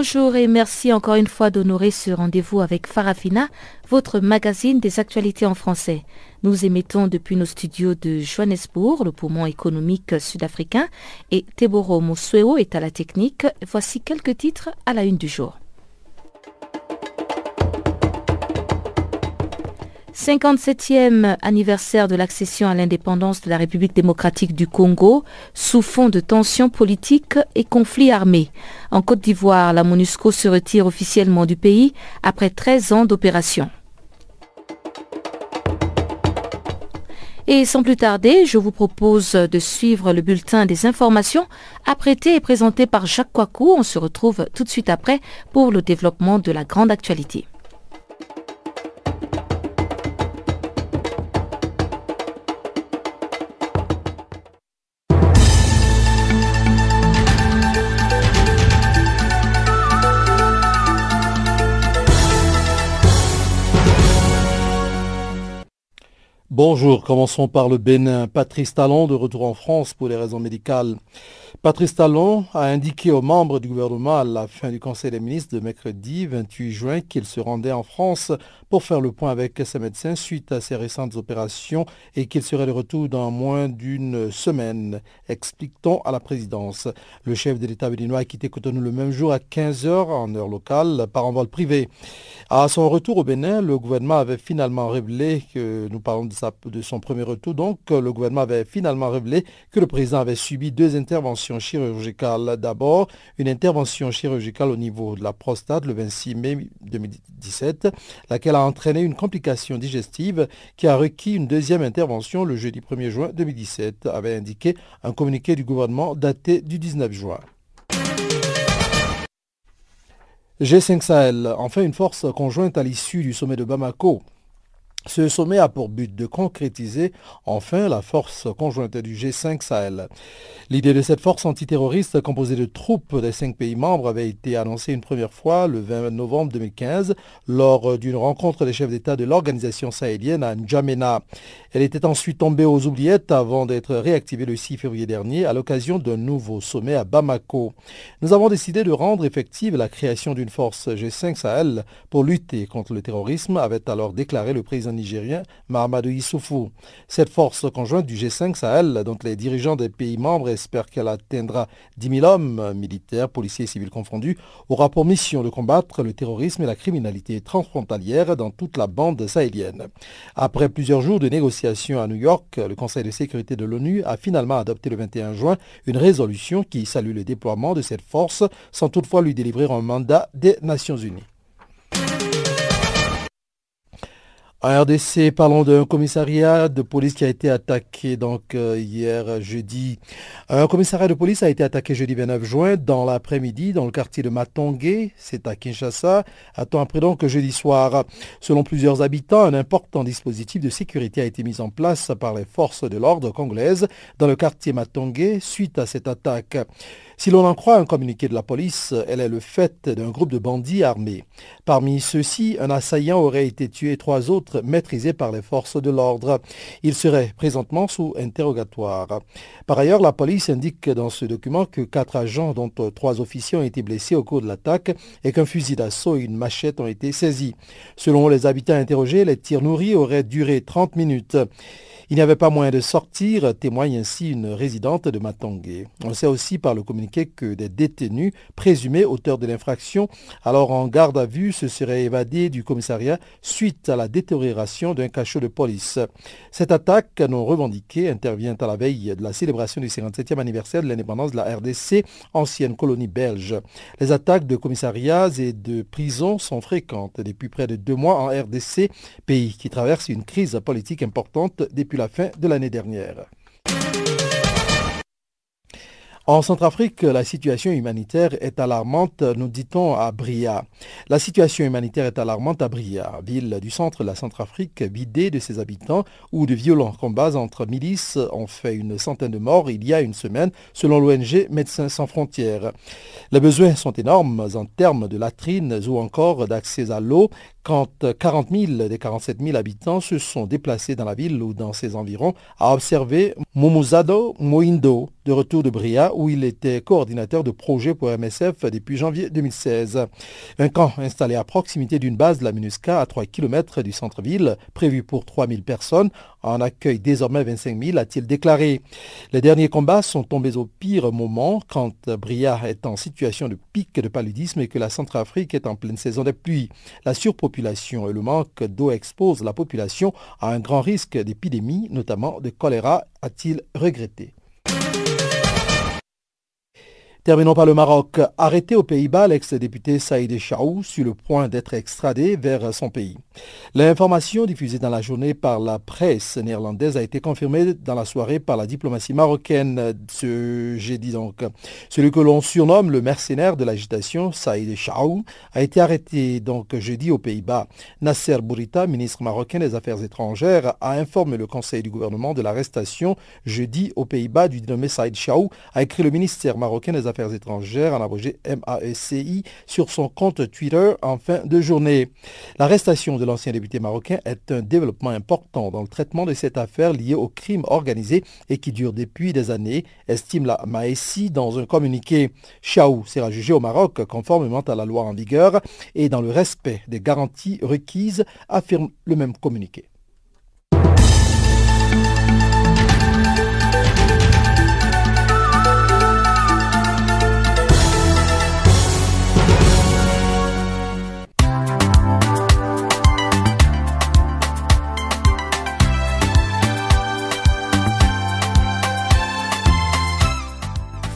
Bonjour et merci encore une fois d'honorer ce rendez-vous avec Farafina, votre magazine des actualités en français. Nous émettons depuis nos studios de Johannesburg, le poumon économique sud-africain, et Teboro Mosweo est à la technique. Voici quelques titres à la une du jour. 57e anniversaire de l'accession à l'indépendance de la République démocratique du Congo sous fond de tensions politiques et conflits armés. En Côte d'Ivoire, la MONUSCO se retire officiellement du pays après 13 ans d'opération. Et sans plus tarder, je vous propose de suivre le bulletin des informations apprêté et présenté par Jacques Coicou. On se retrouve tout de suite après pour le développement de la grande actualité. Bonjour, commençons par le Bénin. Patrice Talon de retour en France pour des raisons médicales. Patrice Talon a indiqué aux membres du gouvernement à la fin du Conseil des ministres de mercredi 28 juin qu'il se rendait en France pour faire le point avec ses médecins suite à ses récentes opérations et qu'il serait de retour dans moins d'une semaine, explique-t-on à la présidence. Le chef de l'État béninois a quitté Cotonou le même jour à 15h en heure locale par envol privé. À son retour au Bénin, le gouvernement avait finalement révélé que, nous parlons de son premier retour, donc le gouvernement avait finalement révélé que le président avait subi deux interventions chirurgicale. D'abord, une intervention chirurgicale au niveau de la prostate le 26 mai 2017, laquelle a entraîné une complication digestive qui a requis une deuxième intervention le jeudi 1er juin 2017, avait indiqué un communiqué du gouvernement daté du 19 juin. G5 Sahel, enfin une force conjointe à l'issue du sommet de Bamako. Ce sommet a pour but de concrétiser enfin la force conjointe du G5 Sahel. L'idée de cette force antiterroriste composée de troupes des cinq pays membres avait été annoncée une première fois le 20 novembre 2015 lors d'une rencontre des chefs d'État de l'organisation sahélienne à N'Djamena. Elle était ensuite tombée aux oubliettes avant d'être réactivée le 6 février dernier à l'occasion d'un nouveau sommet à Bamako. Nous avons décidé de rendre effective la création d'une force G5 Sahel pour lutter contre le terrorisme, avait alors déclaré le président nigérien Mahamadou Issoufou. Cette force conjointe du G5 Sahel, dont les dirigeants des pays membres espèrent qu'elle atteindra 10 000 hommes, militaires, policiers et civils confondus, aura pour mission de combattre le terrorisme et la criminalité transfrontalière dans toute la bande sahélienne. Après plusieurs jours de négociations, à New York, le Conseil de sécurité de l'ONU a finalement adopté le 21 juin une résolution qui salue le déploiement de cette force sans toutefois lui délivrer un mandat des Nations Unies. En RDC, parlons d'un commissariat de police qui a été attaqué donc euh, hier jeudi. Un commissariat de police a été attaqué jeudi 29 juin dans l'après-midi dans le quartier de Matongé, c'est à Kinshasa, à temps après donc jeudi soir? Selon plusieurs habitants, un important dispositif de sécurité a été mis en place par les forces de l'ordre congolaises dans le quartier Matongé suite à cette attaque. Si l'on en croit un communiqué de la police, elle est le fait d'un groupe de bandits armés. Parmi ceux-ci, un assaillant aurait été tué et trois autres maîtrisés par les forces de l'ordre. Ils seraient présentement sous interrogatoire. Par ailleurs, la police indique dans ce document que quatre agents, dont trois officiers, ont été blessés au cours de l'attaque et qu'un fusil d'assaut et une machette ont été saisis. Selon les habitants interrogés, les tirs nourris auraient duré 30 minutes. Il n'y avait pas moyen de sortir, témoigne ainsi une résidente de Matongé. On sait aussi par le communiqué que des détenus présumés auteurs de l'infraction, alors en garde à vue, se seraient évadés du commissariat suite à la détérioration d'un cachot de police. Cette attaque non revendiquée intervient à la veille de la célébration du 57e anniversaire de l'indépendance de la RDC, ancienne colonie belge. Les attaques de commissariats et de prisons sont fréquentes depuis près de deux mois en RDC, pays qui traverse une crise politique importante depuis la fin de l'année dernière. En Centrafrique, la situation humanitaire est alarmante, nous dit-on à Bria. La situation humanitaire est alarmante à Bria, ville du centre de la Centrafrique vidée de ses habitants où de violents combats entre milices ont fait une centaine de morts il y a une semaine selon l'ONG Médecins sans frontières. Les besoins sont énormes en termes de latrines ou encore d'accès à l'eau quand 40 000 des 47 000 habitants se sont déplacés dans la ville ou dans ses environs, a observé Mumuzado Moindo, de retour de Bria, où il était coordinateur de projet pour MSF depuis janvier 2016. Un camp installé à proximité d'une base de la MINUSCA à 3 km du centre-ville, prévu pour 3 000 personnes, en accueille désormais 25 000, a-t-il déclaré. Les derniers combats sont tombés au pire moment quand Bria est en situation de pic de paludisme et que la Centrafrique est en pleine saison des pluies. La surpopulation et le manque d'eau exposent la population à un grand risque d'épidémie, notamment de choléra, a-t-il regretté. Terminons par le Maroc. Arrêté aux Pays-Bas, l'ex-député Saïd Chaou sur le point d'être extradé vers son pays. L'information diffusée dans la journée par la presse néerlandaise a été confirmée dans la soirée par la diplomatie marocaine ce jeudi donc. Celui que l'on surnomme le mercenaire de l'agitation, Saïd Chaou, a été arrêté donc jeudi aux Pays-Bas. Nasser Bourita, ministre marocain des Affaires étrangères, a informé le conseil du gouvernement de l'arrestation jeudi aux Pays-Bas du dénommé Saïd Chaou, a écrit le ministère marocain des Affaires étrangères, en abrégé MAECI, sur son compte Twitter en fin de journée. L'arrestation de l'ancien député marocain est un développement important dans le traitement de cette affaire liée au crime organisé et qui dure depuis des années, estime la MAECI dans un communiqué. Chaou sera jugé au Maroc conformément à la loi en vigueur et dans le respect des garanties requises, affirme le même communiqué.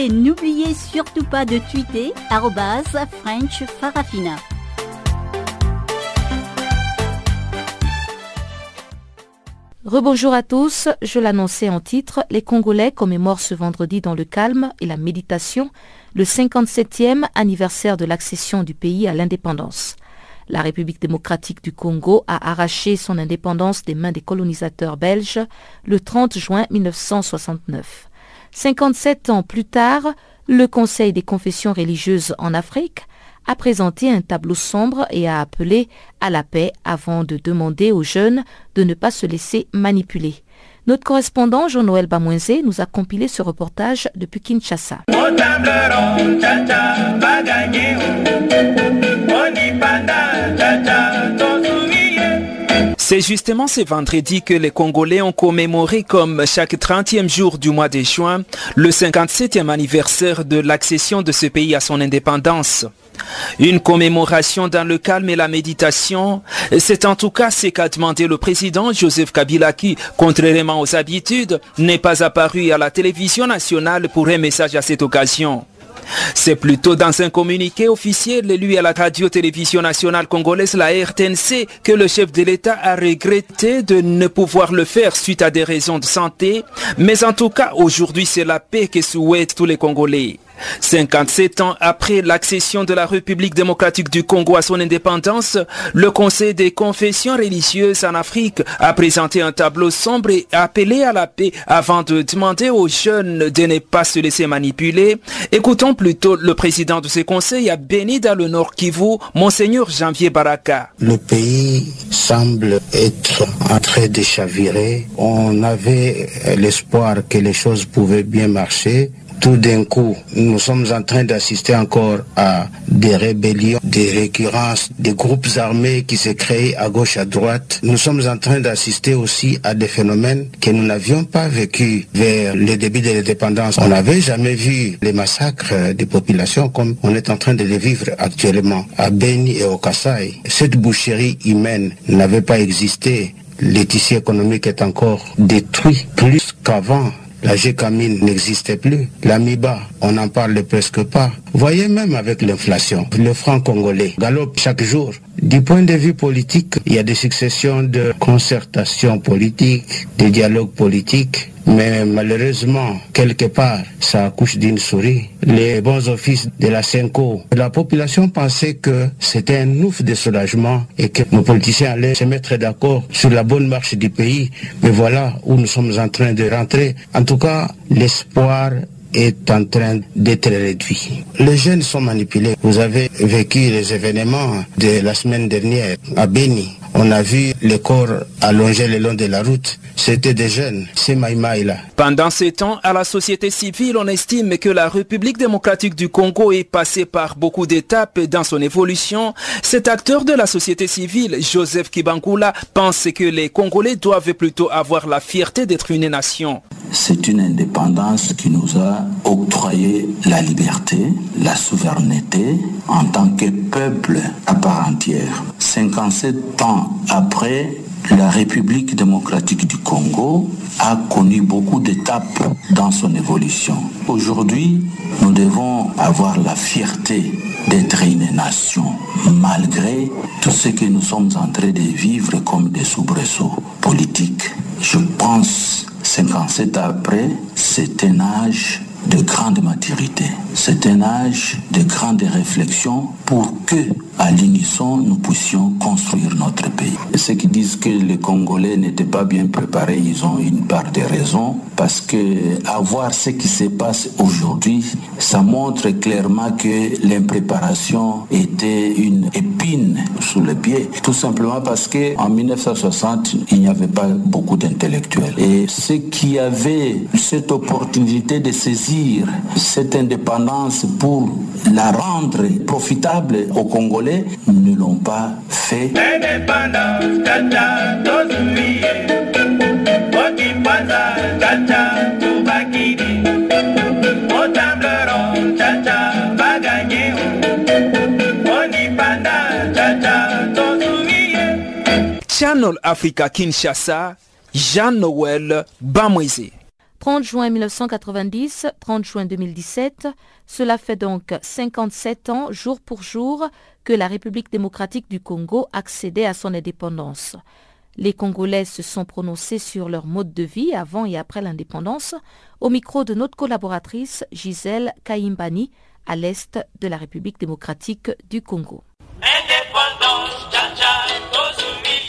Et n'oubliez surtout pas de tweeter French Farafina. Rebonjour à tous, je l'annonçais en titre, les Congolais commémorent ce vendredi dans le calme et la méditation le 57e anniversaire de l'accession du pays à l'indépendance. La République démocratique du Congo a arraché son indépendance des mains des colonisateurs belges le 30 juin 1969. 57 ans plus tard, le Conseil des confessions religieuses en Afrique a présenté un tableau sombre et a appelé à la paix avant de demander aux jeunes de ne pas se laisser manipuler. Notre correspondant Jean-Noël Bamouenzé nous a compilé ce reportage depuis Kinshasa. C'est justement ce vendredi que les Congolais ont commémoré comme chaque 30e jour du mois de juin le 57e anniversaire de l'accession de ce pays à son indépendance. Une commémoration dans le calme et la méditation, c'est en tout cas ce qu'a demandé le président Joseph Kabila qui, contrairement aux habitudes, n'est pas apparu à la télévision nationale pour un message à cette occasion. C'est plutôt dans un communiqué officiel élu à la radio-télévision nationale congolaise, la RTNC, que le chef de l'État a regretté de ne pouvoir le faire suite à des raisons de santé. Mais en tout cas, aujourd'hui, c'est la paix que souhaitent tous les Congolais. 57 ans après l'accession de la République démocratique du Congo à son indépendance, le Conseil des confessions religieuses en Afrique a présenté un tableau sombre et appelé à la paix avant de demander aux jeunes de ne pas se laisser manipuler. Écoutons plutôt le président de ce conseil à Béni dans le Nord Kivu, Monseigneur Janvier Baraka. Le pays semble être en train de chavirer. On avait l'espoir que les choses pouvaient bien marcher tout d'un coup, nous sommes en train d'assister encore à des rébellions, des récurrences, des groupes armés qui se créent à gauche, à droite. Nous sommes en train d'assister aussi à des phénomènes que nous n'avions pas vécu vers le début de l'indépendance. On n'avait jamais vu les massacres des populations comme on est en train de les vivre actuellement à Beni et au Kassai. Cette boucherie humaine n'avait pas existé. Le tissu économique est encore détruit plus qu'avant. La GECAMINE n'existait plus. L'AMIBA, on n'en parle presque pas. Voyez même avec l'inflation, le franc congolais galope chaque jour. Du point de vue politique, il y a des successions de concertations politiques, de dialogues politiques, mais malheureusement, quelque part, ça accouche d'une souris. Les bons offices de la CENCO, la population pensait que c'était un ouf de soulagement et que nos politiciens allaient se mettre d'accord sur la bonne marche du pays. Mais voilà où nous sommes en train de rentrer. En tout cas, l'espoir est en train d'être réduit. Les jeunes sont manipulés. Vous avez vécu les événements de la semaine dernière à Beni. On a vu les corps allongés le long de la route. C'était des jeunes, c'est Maïmaï là. Pendant ce temps, à la société civile, on estime que la République démocratique du Congo est passée par beaucoup d'étapes dans son évolution. Cet acteur de la société civile, Joseph Kibangula, pense que les Congolais doivent plutôt avoir la fierté d'être une nation. C'est une indépendance qui nous a octroyé la liberté, la souveraineté en tant que peuple à part entière. 57 ans après, la République démocratique du Congo a connu beaucoup d'étapes dans son évolution. Aujourd'hui, nous devons avoir la fierté d'être une nation, malgré tout ce que nous sommes en train de vivre comme des soubresauts politiques. Je pense, 57 ans après, c'est un âge de grande maturité. C'est un âge de grande réflexion pour que, à l'unisson, nous puissions construire notre pays. Ceux qui disent que les Congolais n'étaient pas bien préparés, ils ont une part de raison, parce que à voir ce qui se passe aujourd'hui, ça montre clairement que l'impréparation était une épine sous le pied. Tout simplement parce que en 1960, il n'y avait pas beaucoup d'intellectuels. Et ceux qui avaient cette opportunité de saisir cette indépendance pour la rendre profitable aux Congolais ne l'ont pas fait. Channel Africa Kinshasa, Jean-Noël Bamweze. 30 juin 1990, 30 juin 2017, cela fait donc 57 ans, jour pour jour, que la République démocratique du Congo accédait à son indépendance. Les Congolais se sont prononcés sur leur mode de vie avant et après l'indépendance, au micro de notre collaboratrice Gisèle Kaimbani, à l'est de la République démocratique du Congo.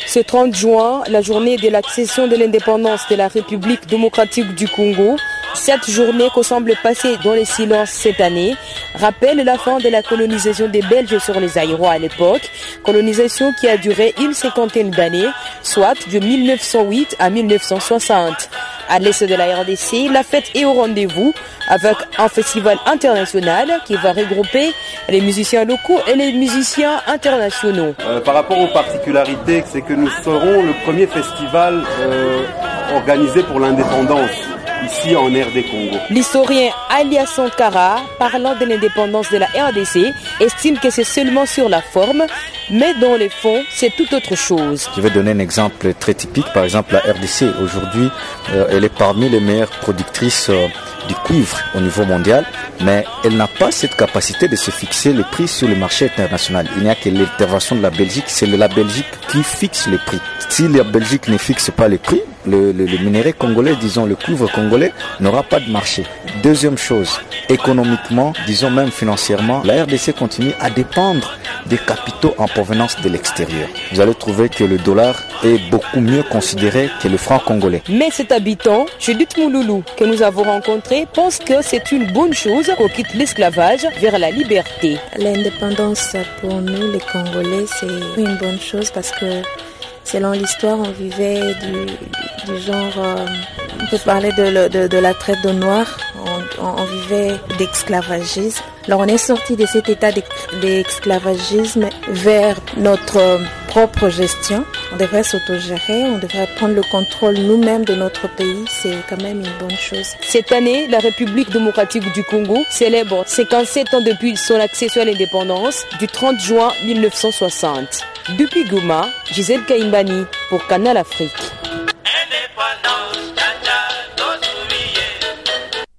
Ce 30 juin, la journée de l'accession de l'indépendance de la République démocratique du Congo, cette journée qu'on semble passer dans le silence cette année rappelle la fin de la colonisation des Belges sur les Aïrois à l'époque, colonisation qui a duré une cinquantaine d'années, soit de 1908 à 1960. À l'est de la RDC, la fête est au rendez-vous avec un festival international qui va regrouper les musiciens locaux et les musiciens internationaux. Euh, par rapport aux particularités, c'est que nous serons le premier festival euh, organisé pour l'indépendance ici en RD Congo. L'historien Alia Sankara, parlant de l'indépendance de la RDC, estime que c'est seulement sur la forme, mais dans les fonds, c'est tout autre chose. Je vais donner un exemple très typique. Par exemple, la RDC, aujourd'hui, euh, elle est parmi les meilleures productrices euh, du cuivre au niveau mondial, mais elle n'a pas cette capacité de se fixer le prix sur le marché international. Il n'y a que l'intervention de la Belgique, c'est la Belgique qui fixe le prix. Si la Belgique ne fixe pas les prix, le, le, le minerai congolais, disons le cuivre congolais, n'aura pas de marché. Deuxième chose, économiquement, disons même financièrement, la RDC continue à dépendre des capitaux en provenance de l'extérieur. Vous allez trouver que le dollar est beaucoup mieux considéré que le franc congolais. Mais cet habitant, Judith Mouloulou, que nous avons rencontré, pense que c'est une bonne chose qu'on quitte l'esclavage vers la liberté. L'indépendance pour nous, les Congolais, c'est une bonne chose parce que selon l'histoire, on vivait du, genre, euh, on peut parler de, la traite de noirs. on, vivait d'esclavagisme. Alors on est sorti de cet état d'esclavagisme vers notre propre gestion. On devrait s'autogérer, on devrait prendre le contrôle nous-mêmes de notre pays. C'est quand même une bonne chose. Cette année, la République démocratique du Congo célèbre 57 ans depuis son accession à l'indépendance du 30 juin 1960. Depuis Goma, Gisèle Kaimbani pour Canal Afrique.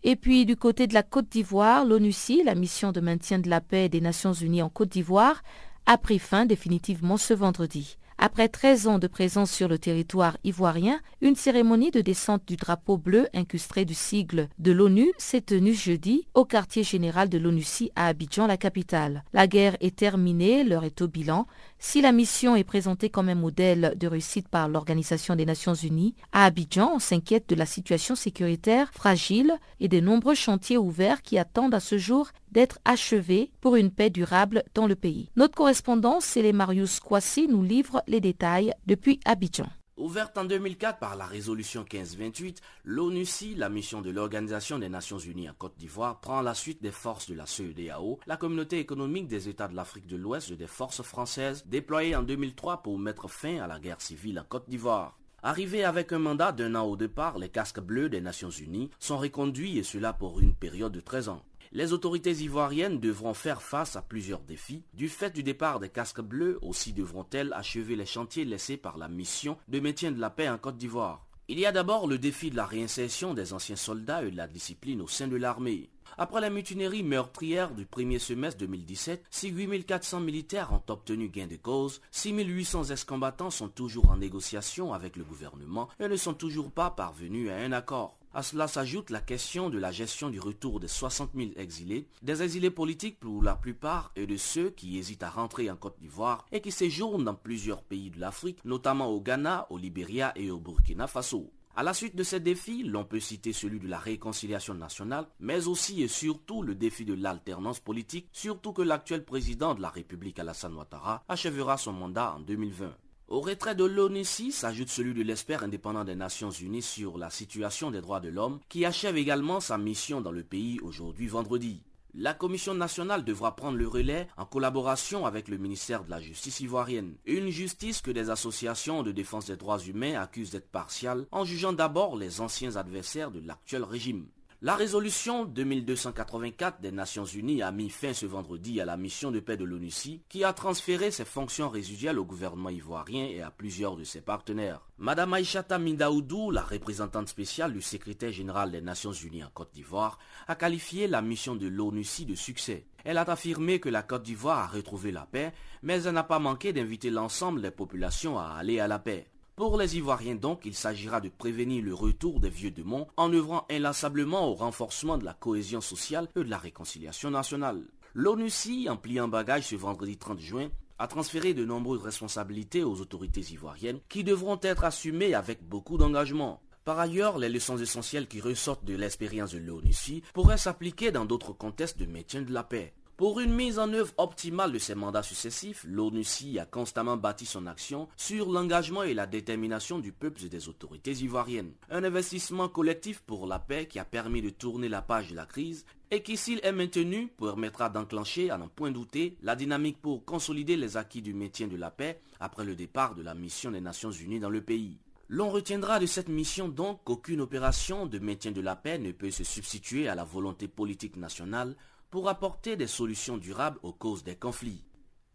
Et puis du côté de la Côte d'Ivoire, l'ONUCI, la mission de maintien de la paix des Nations Unies en Côte d'Ivoire, a pris fin définitivement ce vendredi. Après 13 ans de présence sur le territoire ivoirien, une cérémonie de descente du drapeau bleu incrusté du sigle de l'ONU s'est tenue jeudi au quartier général de l'ONUCI à Abidjan, la capitale. La guerre est terminée, l'heure est au bilan. Si la mission est présentée comme un modèle de réussite par l'Organisation des Nations Unies, à Abidjan, on s'inquiète de la situation sécuritaire fragile et des nombreux chantiers ouverts qui attendent à ce jour d'être achevés pour une paix durable dans le pays. Notre correspondant, Célé Marius Kwasi, nous livre les détails depuis Abidjan. Ouverte en 2004 par la résolution 1528, l'ONUCI, la mission de l'Organisation des Nations Unies en Côte d'Ivoire, prend la suite des forces de la CEDAO, la communauté économique des États de l'Afrique de l'Ouest et des forces françaises déployées en 2003 pour mettre fin à la guerre civile en Côte d'Ivoire. Arrivés avec un mandat d'un an au départ, les casques bleus des Nations Unies sont reconduits et cela pour une période de 13 ans. Les autorités ivoiriennes devront faire face à plusieurs défis. Du fait du départ des casques bleus, aussi devront-elles achever les chantiers laissés par la mission de maintien de la paix en Côte d'Ivoire. Il y a d'abord le défi de la réinsertion des anciens soldats et de la discipline au sein de l'armée. Après la mutinerie meurtrière du premier semestre 2017, si 8400 militaires ont obtenu gain de cause, 6800 ex-combattants sont toujours en négociation avec le gouvernement et ne sont toujours pas parvenus à un accord. À cela s'ajoute la question de la gestion du retour des 60 000 exilés, des exilés politiques pour la plupart et de ceux qui hésitent à rentrer en Côte d'Ivoire et qui séjournent dans plusieurs pays de l'Afrique, notamment au Ghana, au Libéria et au Burkina Faso. À la suite de ces défis, l'on peut citer celui de la réconciliation nationale, mais aussi et surtout le défi de l'alternance politique, surtout que l'actuel président de la République Alassane Ouattara achèvera son mandat en 2020. Au retrait de l'ONUCI s'ajoute celui de l'expert indépendant des Nations Unies sur la situation des droits de l'homme qui achève également sa mission dans le pays aujourd'hui vendredi. La Commission nationale devra prendre le relais en collaboration avec le ministère de la Justice ivoirienne. Une justice que des associations de défense des droits humains accusent d'être partiale en jugeant d'abord les anciens adversaires de l'actuel régime. La résolution 2284 des Nations Unies a mis fin ce vendredi à la mission de paix de l'ONUCI qui a transféré ses fonctions résiduelles au gouvernement ivoirien et à plusieurs de ses partenaires. Madame Aïchata Mindaoudou, la représentante spéciale du secrétaire général des Nations Unies en Côte d'Ivoire, a qualifié la mission de l'ONUCI de succès. Elle a affirmé que la Côte d'Ivoire a retrouvé la paix, mais elle n'a pas manqué d'inviter l'ensemble des populations à aller à la paix. Pour les Ivoiriens donc, il s'agira de prévenir le retour des vieux démons en œuvrant inlassablement au renforcement de la cohésion sociale et de la réconciliation nationale. L'ONUCI, en pliant bagage ce vendredi 30 juin, a transféré de nombreuses responsabilités aux autorités ivoiriennes qui devront être assumées avec beaucoup d'engagement. Par ailleurs, les leçons essentielles qui ressortent de l'expérience de l'ONUCI pourraient s'appliquer dans d'autres contextes de maintien de la paix. Pour une mise en œuvre optimale de ces mandats successifs, l'ONUCI a constamment bâti son action sur l'engagement et la détermination du peuple et des autorités ivoiriennes. Un investissement collectif pour la paix qui a permis de tourner la page de la crise et qui, s'il est maintenu, permettra d'enclencher, à n'en point douter, la dynamique pour consolider les acquis du maintien de la paix après le départ de la mission des Nations Unies dans le pays. L'on retiendra de cette mission donc qu'aucune opération de maintien de la paix ne peut se substituer à la volonté politique nationale pour apporter des solutions durables aux causes des conflits.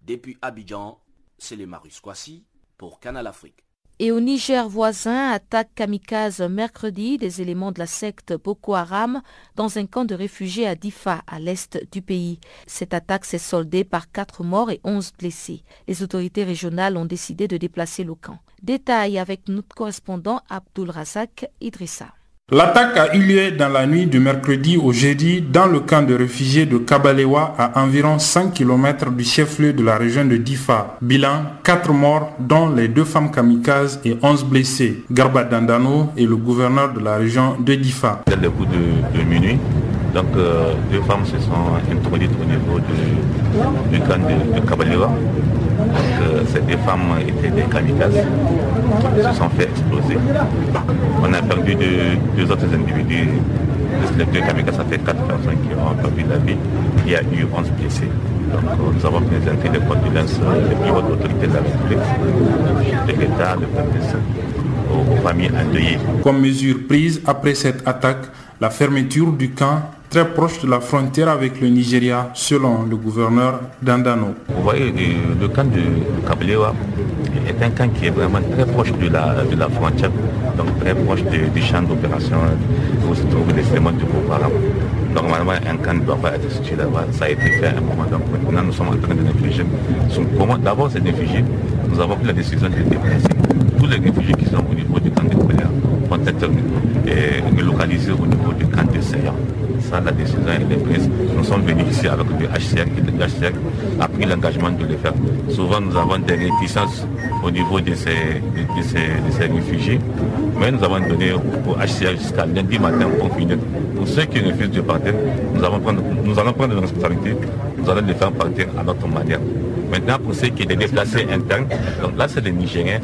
Depuis Abidjan, c'est le Marus Kwasi pour Canal Afrique. Et au Niger voisin, attaque kamikaze mercredi des éléments de la secte Boko Haram dans un camp de réfugiés à Difa, à l'est du pays. Cette attaque s'est soldée par quatre morts et onze blessés. Les autorités régionales ont décidé de déplacer le camp. Détail avec notre correspondant Abdul Razak Idrissa. L'attaque a eu lieu dans la nuit du mercredi au jeudi dans le camp de réfugiés de Kabalewa à environ 5 km du chef-lieu de la région de Difa. Bilan 4 morts dont les deux femmes kamikazes et 11 blessés. Garba Dandano est le gouverneur de la région de Difa. Dès le coup de, minuit, donc euh, deux femmes se sont introduites au niveau du camp de, de Kabalewa ces deux femmes étaient des kamikazes, se sont fait exploser. On a perdu deux, autres individus les deux kamikazes, ça fait 4 personnes qui ont perdu la vie. Il y a eu 11 blessés. Donc nous avons présenté les condoléances des plus hautes autorités de la République, de l'État, de aux, aux familles endeuillées. Comme mesure prise après cette attaque, la fermeture du camp très proche de la frontière avec le Nigeria, selon le gouverneur Dandano. Vous voyez, le camp de Kabelewa est un camp qui est vraiment très proche de la, de la frontière, donc très proche du champ d'opération où se trouvent les éléments du Boko. Normalement, un camp ne doit pas être situé là-bas. Ça a été fait à un moment. Donc maintenant, nous sommes en train de réfléchir. D'abord, ces réfugiés, nous avons pris la décision de déplacer tous les réfugiés qui sont au niveau du camp de Kabelewa vont être relocalisés au niveau du camp de Seyam ça, la décision est prise. Nous sommes venus ici avec le HCR et le HCR a pris l'engagement de le faire. Souvent, nous avons des réticences au niveau de ces, de, ces, réfugiés, mais nous avons donné au HCR jusqu'à lundi matin pour finir. Pour ceux qui refusent de partir, nous, allons prendre, des responsabilités, nous allons les faire partir à notre manière. Maintenant, pour ceux qui sont déplacés internes, donc là, c'est les Nigériens.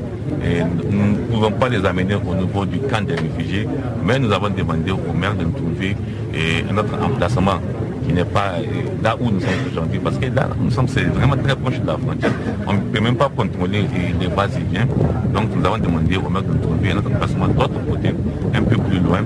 Nous ne pouvons pas les amener au niveau du camp des réfugiés, mais nous avons demandé au maire de nous trouver un autre emplacement qui n'est pas euh, là où nous sommes aujourd'hui, parce que là, nous sommes vraiment très proche de la frontière. On ne peut même pas contrôler les bases. Donc nous avons demandé au maire de trouver un autre emplacement de l'autre côté, un peu plus loin.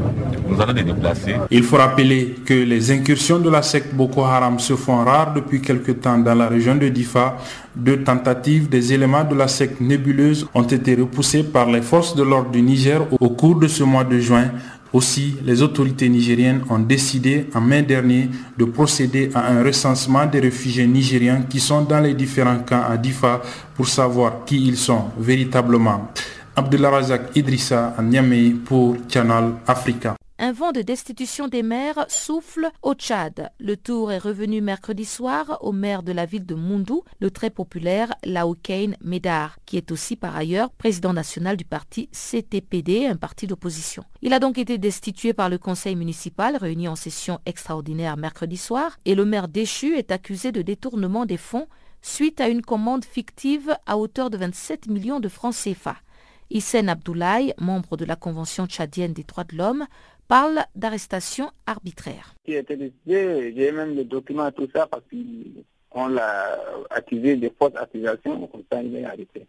Il faut rappeler que les incursions de la secte Boko Haram se font rares depuis quelque temps dans la région de Difa. Deux tentatives des éléments de la secte nébuleuse ont été repoussées par les forces de l'ordre du Niger au cours de ce mois de juin. Aussi, les autorités nigériennes ont décidé en mai dernier de procéder à un recensement des réfugiés nigériens qui sont dans les différents camps à Difa pour savoir qui ils sont véritablement. Abdullah Razak Idrissa à Niamey pour Channel Africa. Un vent de destitution des maires souffle au Tchad. Le tour est revenu mercredi soir au maire de la ville de Mundou, le très populaire Laoukain Medar, qui est aussi par ailleurs président national du parti CTPD, un parti d'opposition. Il a donc été destitué par le conseil municipal réuni en session extraordinaire mercredi soir et le maire déchu est accusé de détournement des fonds suite à une commande fictive à hauteur de 27 millions de francs CFA. Hissène Abdoulaye, membre de la Convention tchadienne des droits de l'homme, parle d'arrestation arbitraire. J'ai j'ai même le document, tout ça, parce qu'on l'a accusé de fausses accusations, comme ça il est arrêté.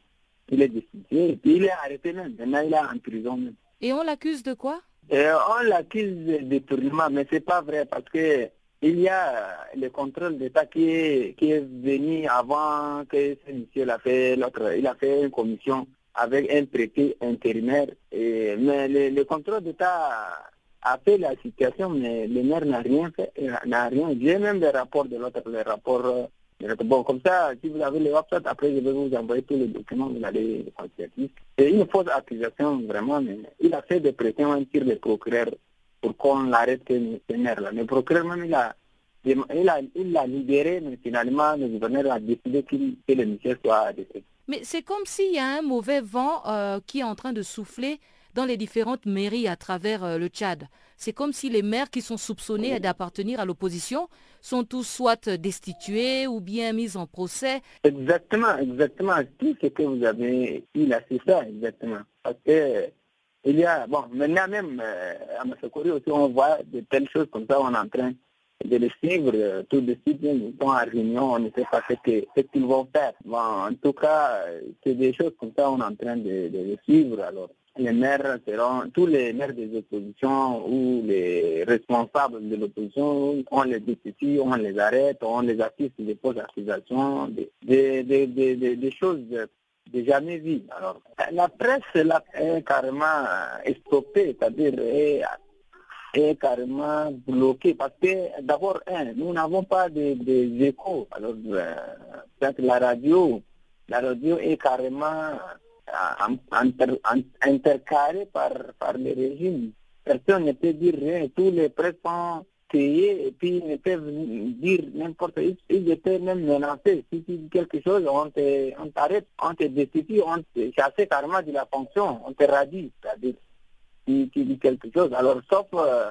Il est et puis il est arrêté même, maintenant il est en prison même. Et on l'accuse de quoi? Et On l'accuse de détournement, mais c'est pas vrai, parce que il y a le contrôle d'État qui est, qui est venu avant que ce monsieur l'a fait, l'autre, il a fait une commission avec un traité intérimaire, et, mais le, le contrôle d'État a fait la situation, mais le maire n'a rien fait, n'a rien. J'ai même des rapports de l'autre, les rapports. Euh, bon, comme ça, si vous avez les websites, après je vais vous envoyer tous les documents, vous allez constater. C'est une fausse accusation, vraiment, mais il a fait des pressions sur le procureur pour qu'on l'arrête, ce maire-là. Le procureur même, il a, il a, libéré, mais finalement, le gouverneur a décidé que le monsieur soit arrêté. Mais c'est comme s'il y a un mauvais vent euh, qui est en train de souffler dans les différentes mairies à travers euh, le Tchad. C'est comme si les maires qui sont soupçonnés d'appartenir à l'opposition sont tous soit destitués ou bien mis en procès. Exactement, exactement. Tout ce que vous avez dit là, c'est ça, exactement. Parce que il y a, bon, maintenant même, euh, à Massakori aussi, on voit de telles choses comme ça, on est en train de les suivre euh, tout de suite, ils sont en réunion, on ne sait pas ce qu'ils vont faire. Bon, en tout cas, c'est des choses comme ça, on est en train de, de les suivre. Alors, les maires seront, tous les maires des oppositions ou les responsables de l'opposition, on les détient, on les arrête, on les assiste des fausses accusations, des, des, des, des, choses de jamais vues. Alors, la presse là, est carrément stoppée, c'est-à-dire est, est, carrément bloquée parce que d'abord, nous n'avons pas des échos. Alors, euh, la radio, la radio est carrément intercalé par, par le régime. Personne ne peut dire rien. Tous les prêts sont payés et puis ils ne peuvent dire n'importe quoi. Ils étaient même menacés. Si tu dis quelque chose, on t'arrête, on, te destitue, on te chasse carrément de la fonction, on te radie. C'est-à-dire, si tu dis quelque chose. Alors, sauf euh,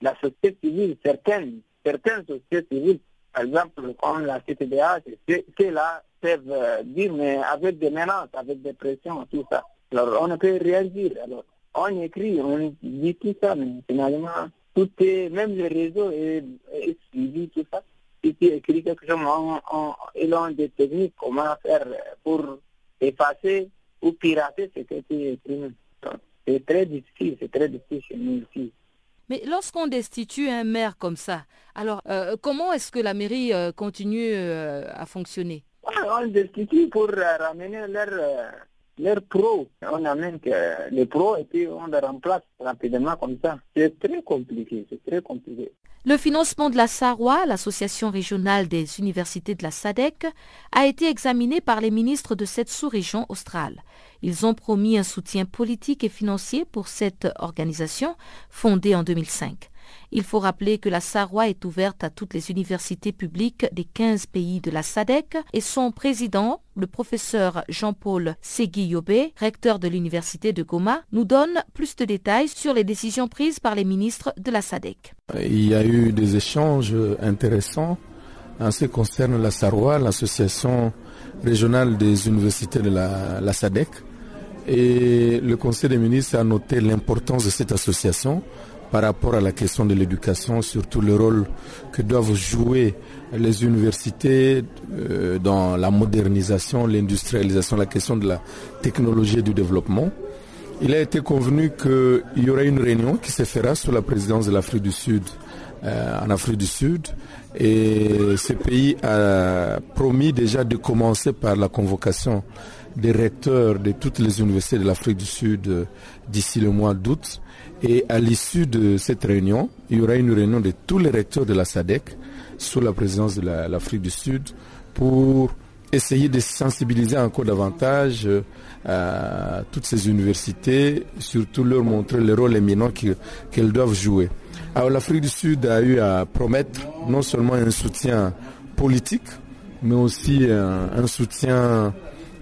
la société civile, certaines, certaines sociétés civiles, par exemple, comme la CTDA, c'est là peuvent euh, dire, mais avec des menaces, avec des pressions, tout ça. Alors, on ne peut dire. Alors, on écrit, on dit tout ça, mais finalement, tout est, même le réseau est, tout ça. Si tu écris quelque chose, ils ont des techniques, comment faire pour effacer ou pirater ce que tu. C'est très difficile, c'est très difficile chez nous ici. Mais lorsqu'on destitue un maire comme ça, alors euh, comment est-ce que la mairie euh, continue à fonctionner? On destitue pour ramener leur, leur pro. On amène les pros et puis on les remplace rapidement comme ça. C'est très compliqué, c'est très compliqué. Le financement de la SARWA, l'association régionale des universités de la SADEC, a été examiné par les ministres de cette sous-région australe. Ils ont promis un soutien politique et financier pour cette organisation fondée en 2005. Il faut rappeler que la SARWA est ouverte à toutes les universités publiques des 15 pays de la SADEC et son président, le professeur Jean-Paul Segui recteur de l'université de Goma, nous donne plus de détails sur les décisions prises par les ministres de la SADEC. Il y a eu des échanges intéressants en ce qui concerne la SARWA, l'association régionale des universités de la, la SADEC. Et le Conseil des ministres a noté l'importance de cette association par rapport à la question de l'éducation, surtout le rôle que doivent jouer les universités euh, dans la modernisation, l'industrialisation, la question de la technologie et du développement. Il a été convenu qu'il y aura une réunion qui se fera sous la présidence de l'Afrique du Sud, euh, en Afrique du Sud, et ce pays a promis déjà de commencer par la convocation des recteurs de toutes les universités de l'Afrique du Sud euh, d'ici le mois d'août et à l'issue de cette réunion, il y aura une réunion de tous les recteurs de la SADEC sous la présidence de l'Afrique du Sud pour essayer de sensibiliser encore davantage euh, toutes ces universités, surtout leur montrer le rôle éminent qu'elles doivent jouer. Alors l'Afrique du Sud a eu à promettre non seulement un soutien politique, mais aussi un, soutien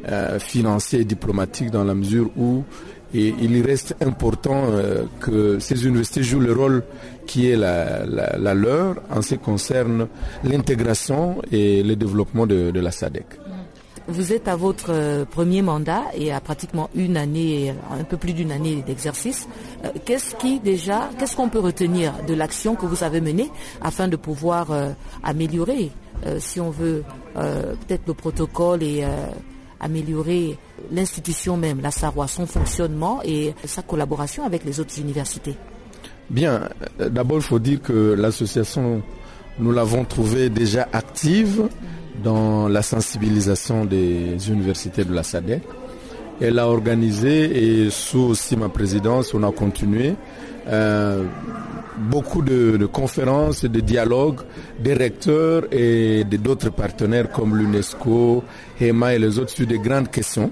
euh, financier et diplomatique dans la mesure où il reste important euh, que ces universités jouent le rôle qui est la, leur en ce qui concerne l'intégration et le développement de, la SADEC. Vous êtes à votre euh, premier mandat et à pratiquement une année, un peu plus d'une année d'exercice. Euh, qu'est-ce qui déjà, qu'est-ce qu'on peut retenir de l'action que vous avez menée afin de pouvoir améliorer, si on veut, peut-être le protocole et améliorer l'institution même, la SARWA, son fonctionnement et sa collaboration avec les autres universités? Bien, d'abord il faut dire que l'association, nous l'avons trouvée déjà active dans la sensibilisation des universités de la SADEC. Elle a organisé et sous aussi ma présidence, on a continué euh, beaucoup de, conférences et de dialogues des recteurs et d'autres partenaires comme l'UNESCO, HEMA et les autres sur des grandes questions,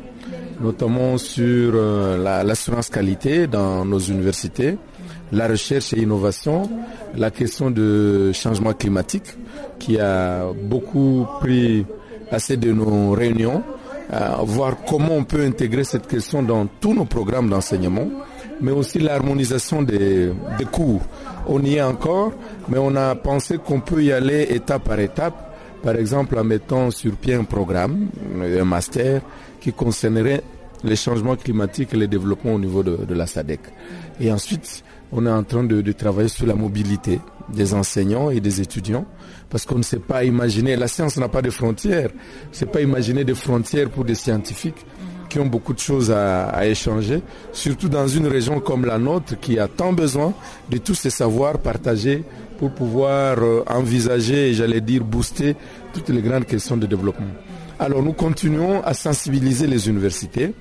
notamment sur euh, l'assurance qualité dans nos universités, la recherche et l'innovation, la question de changement climatique qui a beaucoup pris assez de nos réunions, voir comment on peut intégrer cette question dans tous nos programmes d'enseignement mais aussi l'harmonisation des, cours. On y est encore, mais on a pensé qu'on peut y aller étape par étape, par exemple en mettant sur pied un programme, un master, qui concernerait les changements climatiques et le développement au niveau de, la SADEC. Et ensuite, on est en train de, travailler sur la mobilité des enseignants et des étudiants, parce qu'on ne sait pas imaginer, la science n'a pas de frontières, on ne sait pas imaginer des frontières pour des scientifiques qui ont beaucoup de choses à, échanger, surtout dans une région comme la nôtre qui a tant besoin de tous ces savoirs partagés pour pouvoir euh, envisager j'allais dire booster toutes les grandes questions de développement. Alors nous continuons à sensibiliser les universités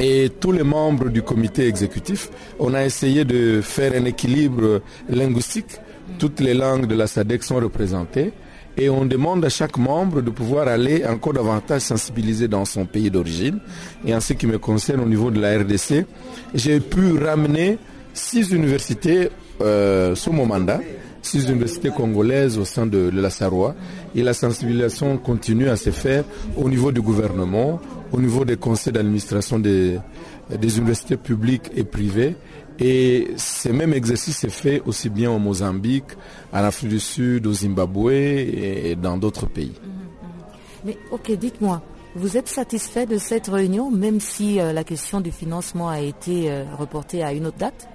et tous les membres du comité exécutif. On a essayé de faire un équilibre linguistique. Toutes les langues de la SADEC sont représentées et on demande à chaque membre de pouvoir aller encore davantage sensibiliser dans son pays d'origine. Et en ce qui me concerne au niveau de la RDC, j'ai pu ramener six universités euh, sous mon mandat, six universités congolaises au sein de, la Sarwa. Et la sensibilisation continue à se faire au niveau du gouvernement, au niveau des conseils d'administration des, des universités publiques et privées et ce même exercice est fait aussi bien au Mozambique, en Afrique du Sud, au Zimbabwe et dans d'autres pays. Mhm, mhm. Mais ok, dites-moi, vous êtes satisfait de cette réunion, même si euh, la question du financement a été euh, reportée à une autre date?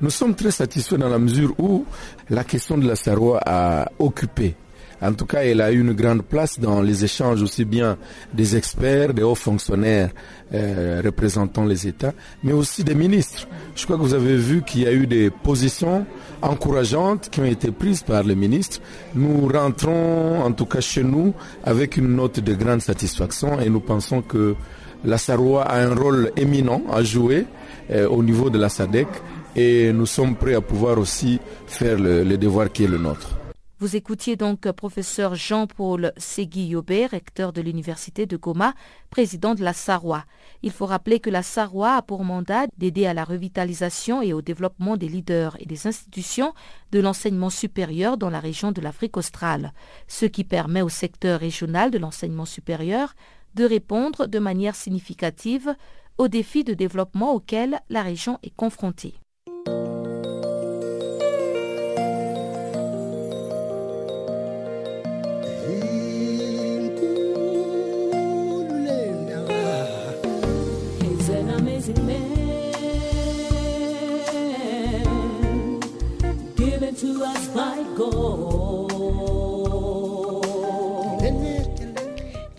Nous sommes très satisfaits dans la mesure où la question de la Sarwa a occupé en tout cas, elle a eu une grande place dans les échanges aussi bien des experts, des hauts fonctionnaires euh, représentant les États, mais aussi des ministres. Je crois que vous avez vu qu'il y a eu des positions encourageantes qui ont été prises par les ministres. Nous rentrons, en tout cas chez nous, avec une note de grande satisfaction et nous pensons que la Saroua a un rôle éminent à jouer euh, au niveau de la SADEC et nous sommes prêts à pouvoir aussi faire le devoir qui est le nôtre. Vous écoutiez donc professeur Jean-Paul Segui-Yobé, recteur de l'Université de Goma, président de la Sarwa. Il faut rappeler que la Sarwa a pour mandat d'aider à la revitalisation et au développement des leaders et des institutions de l'enseignement supérieur dans la région de l'Afrique australe, ce qui permet au secteur régional de l'enseignement supérieur de répondre de manière significative aux défis de développement auxquels la région est confrontée.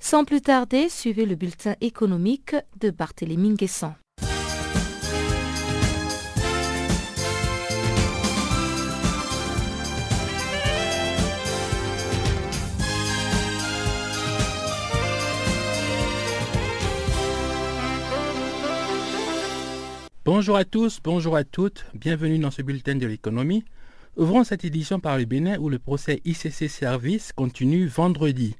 Sans plus tarder, suivez le bulletin économique de Barthélémy Nguessan. Bonjour à tous, bonjour à toutes, bienvenue dans ce bulletin de l'économie. Ouvrons cette édition par le Bénin où le procès ICC Service continue vendredi.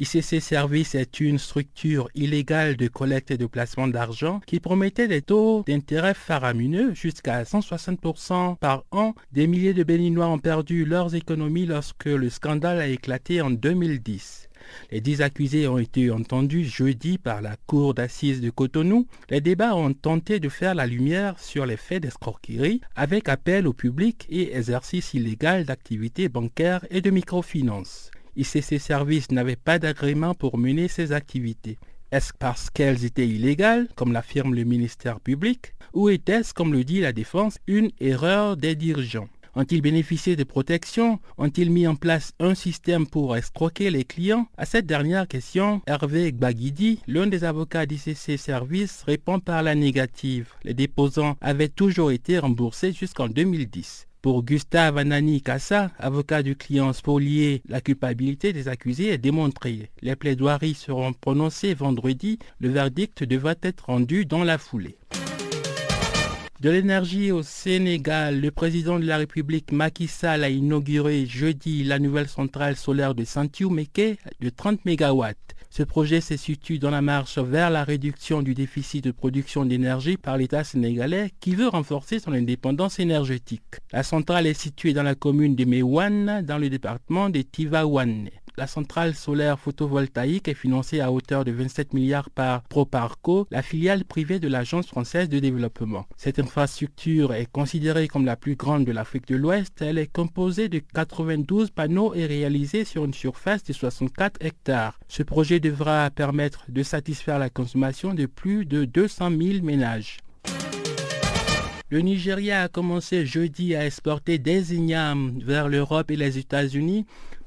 ICC Service est une structure illégale de collecte et de placement d'argent qui promettait des taux d'intérêt faramineux jusqu'à 160% par an. Des milliers de Béninois ont perdu leurs économies lorsque le scandale a éclaté en 2010. Les dix accusés ont été entendus jeudi par la Cour d'assises de Cotonou. Les débats ont tenté de faire la lumière sur les faits d'escroquerie avec appel au public et exercice illégal d'activités bancaires et de microfinance. ICC Services n'avait pas d'agrément pour mener ces activités. Est-ce parce qu'elles étaient illégales, comme l'affirme le ministère public, ou était-ce, comme le dit la défense, une erreur des dirigeants? Ont-ils bénéficié de protection? Ont-ils mis en place un système pour escroquer les clients? À cette dernière question, Hervé Gbagidi, l'un des avocats d'ICC Services, répond par la négative. Les déposants avaient toujours été remboursés jusqu'en 2010. Pour Gustave Anani Kassa, avocat du client spolié, la culpabilité des accusés est démontrée. Les plaidoiries seront prononcées vendredi. Le verdict devra être rendu dans la foulée. De l'énergie au Sénégal, le président de la République Macky Sall a inauguré jeudi la nouvelle centrale solaire de Saint-Meke de 30 MW. Ce projet se situe dans la marche vers la réduction du déficit de production d'énergie par l'État sénégalais qui veut renforcer son indépendance énergétique. La centrale est située dans la commune de Mewan, dans le département de Tivaouane. La centrale solaire photovoltaïque est financée à hauteur de 27 milliards par Proparco, la filiale privée de l'Agence française de développement. Cette infrastructure est considérée comme la plus grande de l'Afrique de l'Ouest. Elle est composée de 92 panneaux et réalisée sur une surface de 64 hectares. Ce projet devra permettre de satisfaire la consommation de plus de 200 000 ménages. Le Nigeria a commencé jeudi à exporter des ignames vers l'Europe et les États-Unis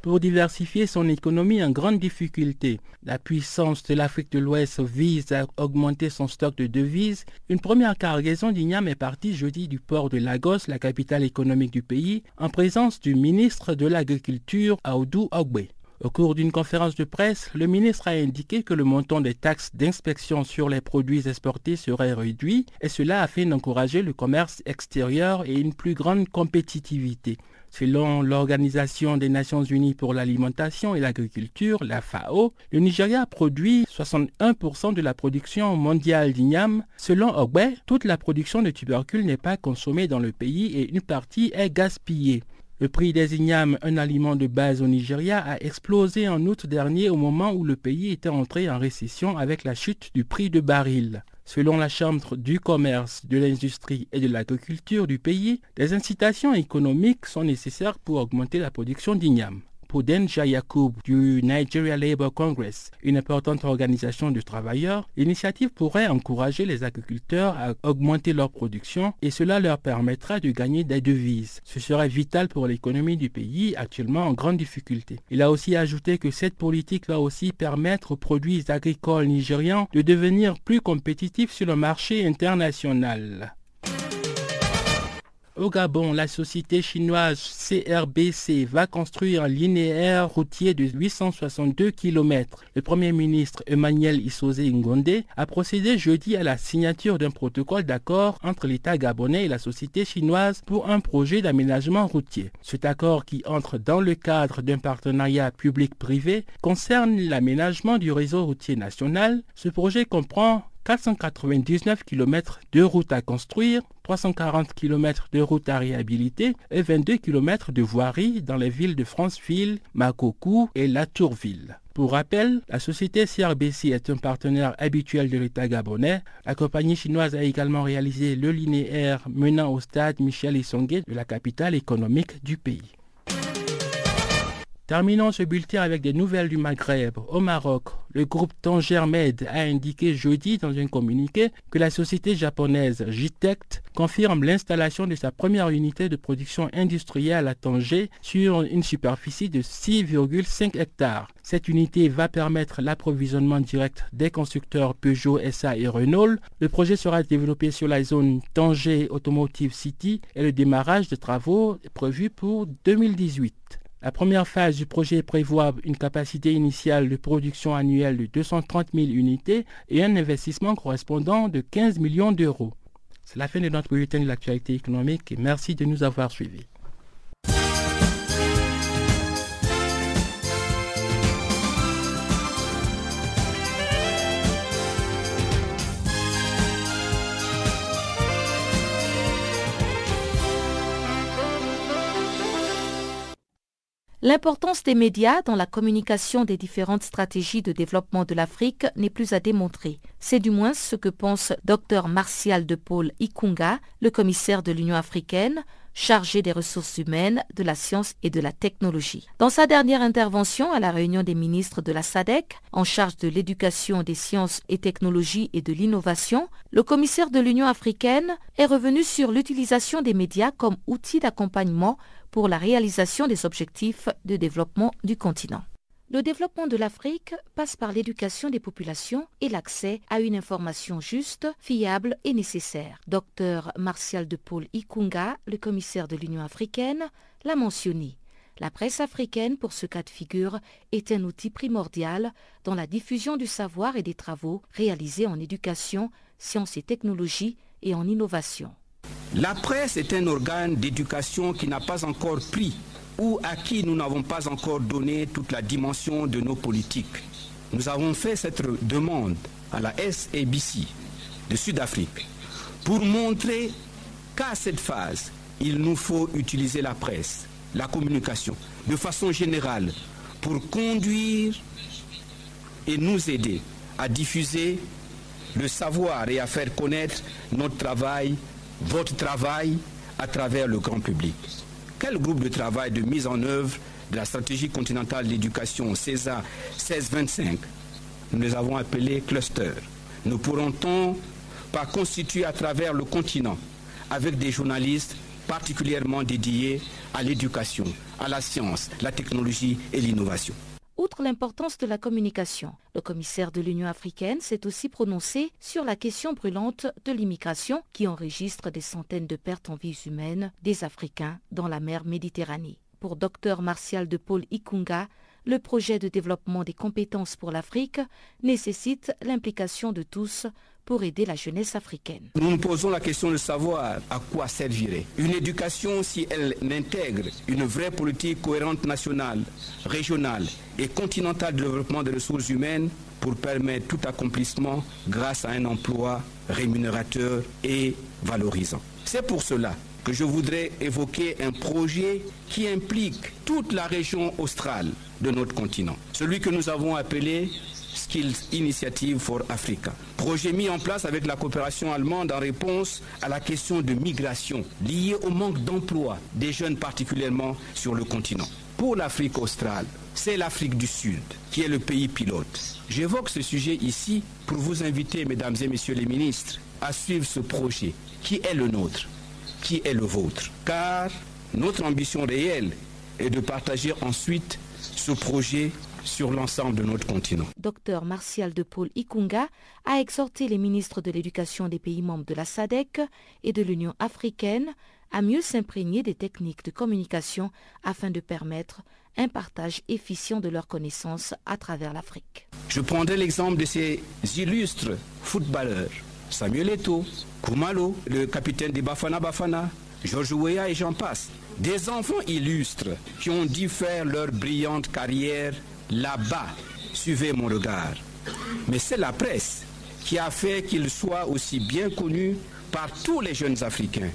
pour diversifier son économie en grande difficulté. La puissance de l'Afrique de l'Ouest vise à augmenter son stock de devises. Une première cargaison d'igname est partie jeudi du port de Lagos, la capitale économique du pays, en présence du ministre de l'Agriculture, Aoudou Ogbe. Au cours d'une conférence de presse, le ministre a indiqué que le montant des taxes d'inspection sur les produits exportés serait réduit, et cela afin d'encourager le commerce extérieur et une plus grande compétitivité. Selon l'Organisation des Nations Unies pour l'alimentation et l'agriculture, la FAO, le Nigeria produit 61% de la production mondiale d'igname. Selon Ogbe, toute la production de tubercules n'est pas consommée dans le pays et une partie est gaspillée. Le prix des ignames, un aliment de base au Nigeria, a explosé en août dernier au moment où le pays était entré en récession avec la chute du prix de baril. Selon la Chambre du commerce, de l'industrie et de l'agriculture du pays, des incitations économiques sont nécessaires pour augmenter la production d'igname. Pour Denja Yacoub du Nigeria Labour Congress, une importante organisation de travailleurs, l'initiative pourrait encourager les agriculteurs à augmenter leur production et cela leur permettra de gagner des devises. Ce serait vital pour l'économie du pays actuellement en grande difficulté. Il a aussi ajouté que cette politique va aussi permettre aux produits agricoles nigérians de devenir plus compétitifs sur le marché international. Au Gabon, la société chinoise CRBC va construire un linéaire routier de 862 km. Le Premier ministre Emmanuel Issoze Ngonde a procédé jeudi à la signature d'un protocole d'accord entre l'État gabonais et la société chinoise pour un projet d'aménagement routier. Cet accord qui entre dans le cadre d'un partenariat public-privé concerne l'aménagement du réseau routier national. Ce projet comprend 499 km de routes à construire, 340 km de routes à réhabiliter et 22 km de voiries dans les villes de Franceville, Makokou et Latourville. Pour rappel, la société CRBC est un partenaire habituel de l'État gabonais. La compagnie chinoise a également réalisé le linéaire menant au stade Michel Isongue de la capitale économique du pays. Terminons ce bulletin avec des nouvelles du Maghreb. Au Maroc, le groupe Tanger Med a indiqué jeudi dans un communiqué que la société japonaise Jitect confirme l'installation de sa première unité de production industrielle à Tanger sur une superficie de 6,5 hectares. Cette unité va permettre l'approvisionnement direct des constructeurs Peugeot, SA et Renault. Le projet sera développé sur la zone Tanger Automotive City et le démarrage des travaux est prévu pour 2018. La première phase du projet prévoit une capacité initiale de production annuelle de 230 000 unités et un investissement correspondant de 15 millions d'euros. C'est la fin de notre bulletin de l'actualité économique et merci de nous avoir suivis. L'importance des médias dans la communication des différentes stratégies de développement de l'Afrique n'est plus à démontrer. C'est du moins ce que pense Dr Martial de Paul Ikunga, le commissaire de l'Union africaine, chargé des ressources humaines, de la science et de la technologie. Dans sa dernière intervention à la réunion des ministres de la SADEC, en charge de l'éducation des sciences et technologies et de l'innovation, le commissaire de l'Union africaine est revenu sur l'utilisation des médias comme outil d'accompagnement pour la réalisation des objectifs de développement du continent. Le développement de l'Afrique passe par l'éducation des populations et l'accès à une information juste, fiable et nécessaire. Dr Martial de Paul Ikunga, le commissaire de l'Union africaine, l'a mentionné. La presse africaine, pour ce cas de figure, est un outil primordial dans la diffusion du savoir et des travaux réalisés en éducation, sciences et technologies et en innovation. La presse est un organe d'éducation qui n'a pas encore pris ou à qui nous n'avons pas encore donné toute la dimension de nos politiques. Nous avons fait cette demande à la SABC de Sud-Afrique pour montrer qu'à cette phase, il nous faut utiliser la presse, la communication, de façon générale, pour conduire et nous aider à diffuser le savoir et à faire connaître notre travail votre travail à travers le grand public. Quel groupe de travail de mise en œuvre de la stratégie continentale d'éducation CESA 1625 Nous les avons appelés clusters. Ne pourront-on pas constituer à travers le continent avec des journalistes particulièrement dédiés à l'éducation, à la science, la technologie et l'innovation Outre l'importance de la communication, le commissaire de l'Union africaine s'est aussi prononcé sur la question brûlante de l'immigration qui enregistre des centaines de pertes en vies humaines des Africains dans la mer Méditerranée. Pour Dr Martial de Paul Ikunga, le projet de développement des compétences pour l'Afrique nécessite l'implication de tous pour aider la jeunesse africaine. Nous nous posons la question de savoir à quoi servirait une éducation si elle n'intègre une vraie politique cohérente nationale, régionale et continentale de développement des ressources humaines pour permettre tout accomplissement grâce à un emploi rémunérateur et valorisant. C'est pour cela que je voudrais évoquer un projet qui implique toute la région australe de notre continent, celui que nous avons appelé Initiative for Africa. Projet mis en place avec la coopération allemande en réponse à la question de migration liée au manque d'emploi des jeunes particulièrement sur le continent. Pour l'Afrique australe, c'est l'Afrique du Sud qui est le pays pilote. J'évoque ce sujet ici pour vous inviter, mesdames et messieurs les ministres, à suivre ce projet qui est le nôtre, qui est le vôtre. Car notre ambition réelle est de partager ensuite ce projet sur l'ensemble de notre continent. Dr Martial de Paul Ikunga a exhorté les ministres de l'Éducation des pays membres de la SADEC et de l'Union africaine à mieux s'imprégner des techniques de communication afin de permettre un partage efficient de leurs connaissances à travers l'Afrique. Je prendrai l'exemple de ces illustres footballeurs, Samuel Eto'o, Kumalo, le capitaine des Bafana Bafana, Georges Weah et j'en passe. Des enfants illustres qui ont dû faire leur brillante carrière là-bas. Suivez mon regard. Mais c'est la presse qui a fait qu'ils soient aussi bien connus par tous les jeunes Africains,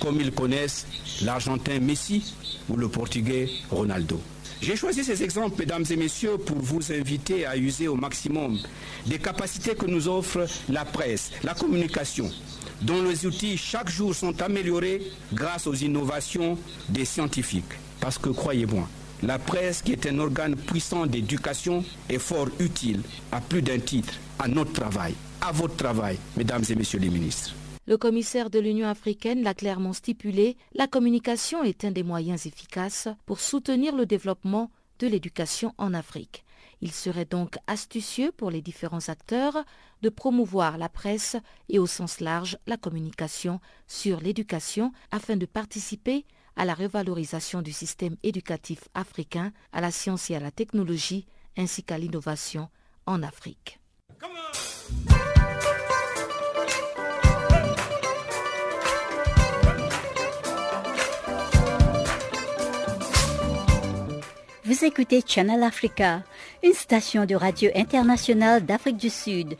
comme ils connaissent l'Argentin Messi ou le Portugais Ronaldo. J'ai choisi ces exemples, mesdames et messieurs, pour vous inviter à user au maximum des capacités que nous offre la presse, la communication, dont les outils chaque jour sont améliorés grâce aux innovations des scientifiques. Parce que croyez-moi, la presse, qui est un organe puissant d'éducation, est fort utile à plus d'un titre, à notre travail, à votre travail, mesdames et messieurs les ministres. Le commissaire de l'Union africaine l'a clairement stipulé, la communication est un des moyens efficaces pour soutenir le développement de l'éducation en Afrique. Il serait donc astucieux pour les différents acteurs de promouvoir la presse et au sens large la communication sur l'éducation afin de participer à la revalorisation du système éducatif africain, à la science et à la technologie, ainsi qu'à l'innovation en Afrique. Vous écoutez Channel Africa, une station de radio internationale d'Afrique du Sud.